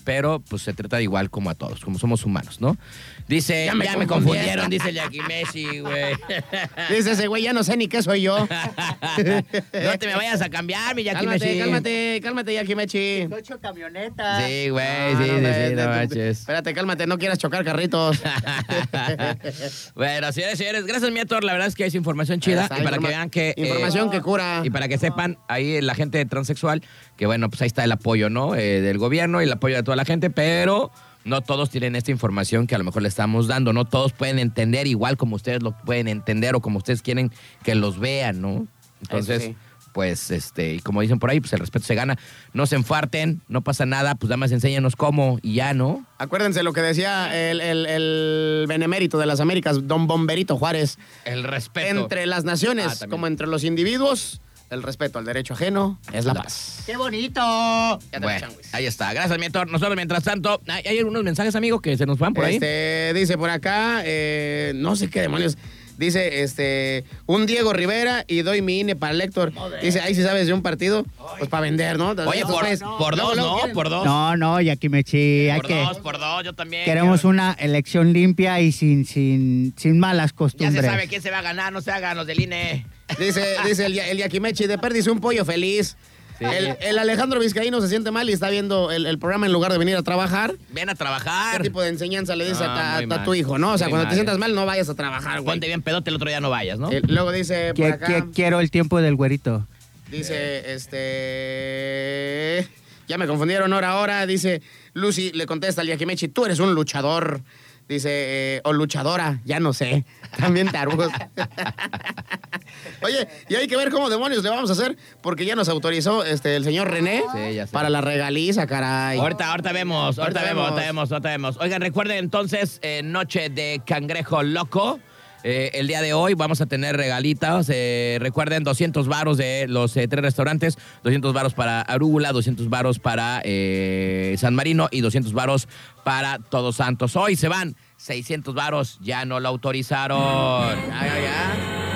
pero pues se trata de igual como a todos, como somos humanos, ¿no? Dice, ya Ya me, me confundieron, dice el Yakimeshi, güey. Dice ese güey, ya no sé ni qué soy yo. no te me vayas a cambiar, mi Yakimeshi. cálmate, cálmate, cálmate, Yakimechi. Ocho camionetas. Sí, güey, Ah, sí, no, sí, sí, no manches. Espérate, cálmate, no quieras chocar carritos. bueno, señores, señores, gracias, mi Héctor. La verdad es que es información chida. Y para que vean que. eh, Información que cura. Y para que sepan, ahí la gente transexual, que bueno, pues ahí está el apoyo, ¿no? Eh, del gobierno y el apoyo de toda la gente, pero no todos tienen esta información que a lo mejor le estamos dando. No todos pueden entender igual como ustedes lo pueden entender o como ustedes quieren que los vean, ¿no? Entonces. sí. Pues, este, y como dicen por ahí, pues el respeto se gana. No se enfarten, no pasa nada, pues nada más enséñanos cómo y ya, ¿no? Acuérdense lo que decía el, el- el benemérito de las Américas, don Bomberito Juárez. El respeto. Entre las naciones, Ah, como entre los individuos, el respeto al derecho ajeno es la La- paz. ¡Qué bonito! Ya te Bueno, changuis. ahí está. Gracias, mi Héctor. Nosotros, mientras tanto, hay, hay algunos mensajes, amigo, que se nos van por ahí. Este, dice por acá, eh, no sé qué demonios. Dice, este, un Diego Rivera y doy mi INE para el Héctor. Dice, ahí si sabes de un partido, pues para vender, ¿no? Oye, por, güeyes, por dos, ¿no? quieren- Por dos. No, no, Yakimechi, hay por que... dos, por dos, yo también. Queremos quiero- una elección limpia y sin, sin, sin malas Ya costumbres. se sabe quién se va a ganar, no se hagan los del INE. Dice, dice el, el Yakimechi, de perdiz un pollo feliz. Sí. El, el Alejandro Vizcaíno se siente mal y está viendo el, el programa en lugar de venir a trabajar. Ven a ¿Qué trabajar. tipo de enseñanza le dice Ah, a, tu hijo, no? O sea, Muy cuando mal. te sientas mal, no vayas a trabajar, güey. Ponte bien pedote, el otro día no vayas, ¿no? Eh, luego dice por quiero el tiempo del güerito. dice, este... Ya me confundieron hora a hora. Dice, Lucy le contesta al Yakimechi, tú eres un luchador. Dice, eh, o luchadora, ya no sé. También tarugos. Oye, y hay que ver cómo demonios le vamos a hacer, porque ya nos autorizó este, el señor René Sí, ya sé. para la regaliza, caray. Ahorita, ahorita vemos, ahorita, Ahorita vemos, ahorita vemos. vemos, ahorita vemos. Oigan, recuerden entonces, eh, Noche de Cangrejo Loco. Eh, el día de hoy vamos a tener regalitas. eh, recuerden, 200 varos de los eh, tres restaurantes, 200 varos para Arúgula, 200 varos para eh, San Marino y 200 varos para Todos Santos. Hoy se van 600 varos, ya no lo autorizaron. Ya, ya, ya.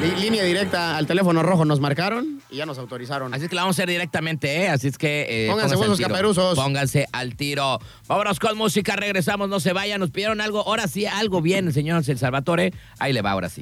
Línea directa al teléfono rojo nos marcaron y ya nos autorizaron. Así es que la vamos a hacer directamente, ¿eh? Así es que. eh, Pónganse buenos caperuzos. Pónganse al tiro. Vámonos con música, regresamos, no se vayan. Nos pidieron algo, ahora sí, algo bien, el señor El Salvatore. Ahí le va, ahora sí.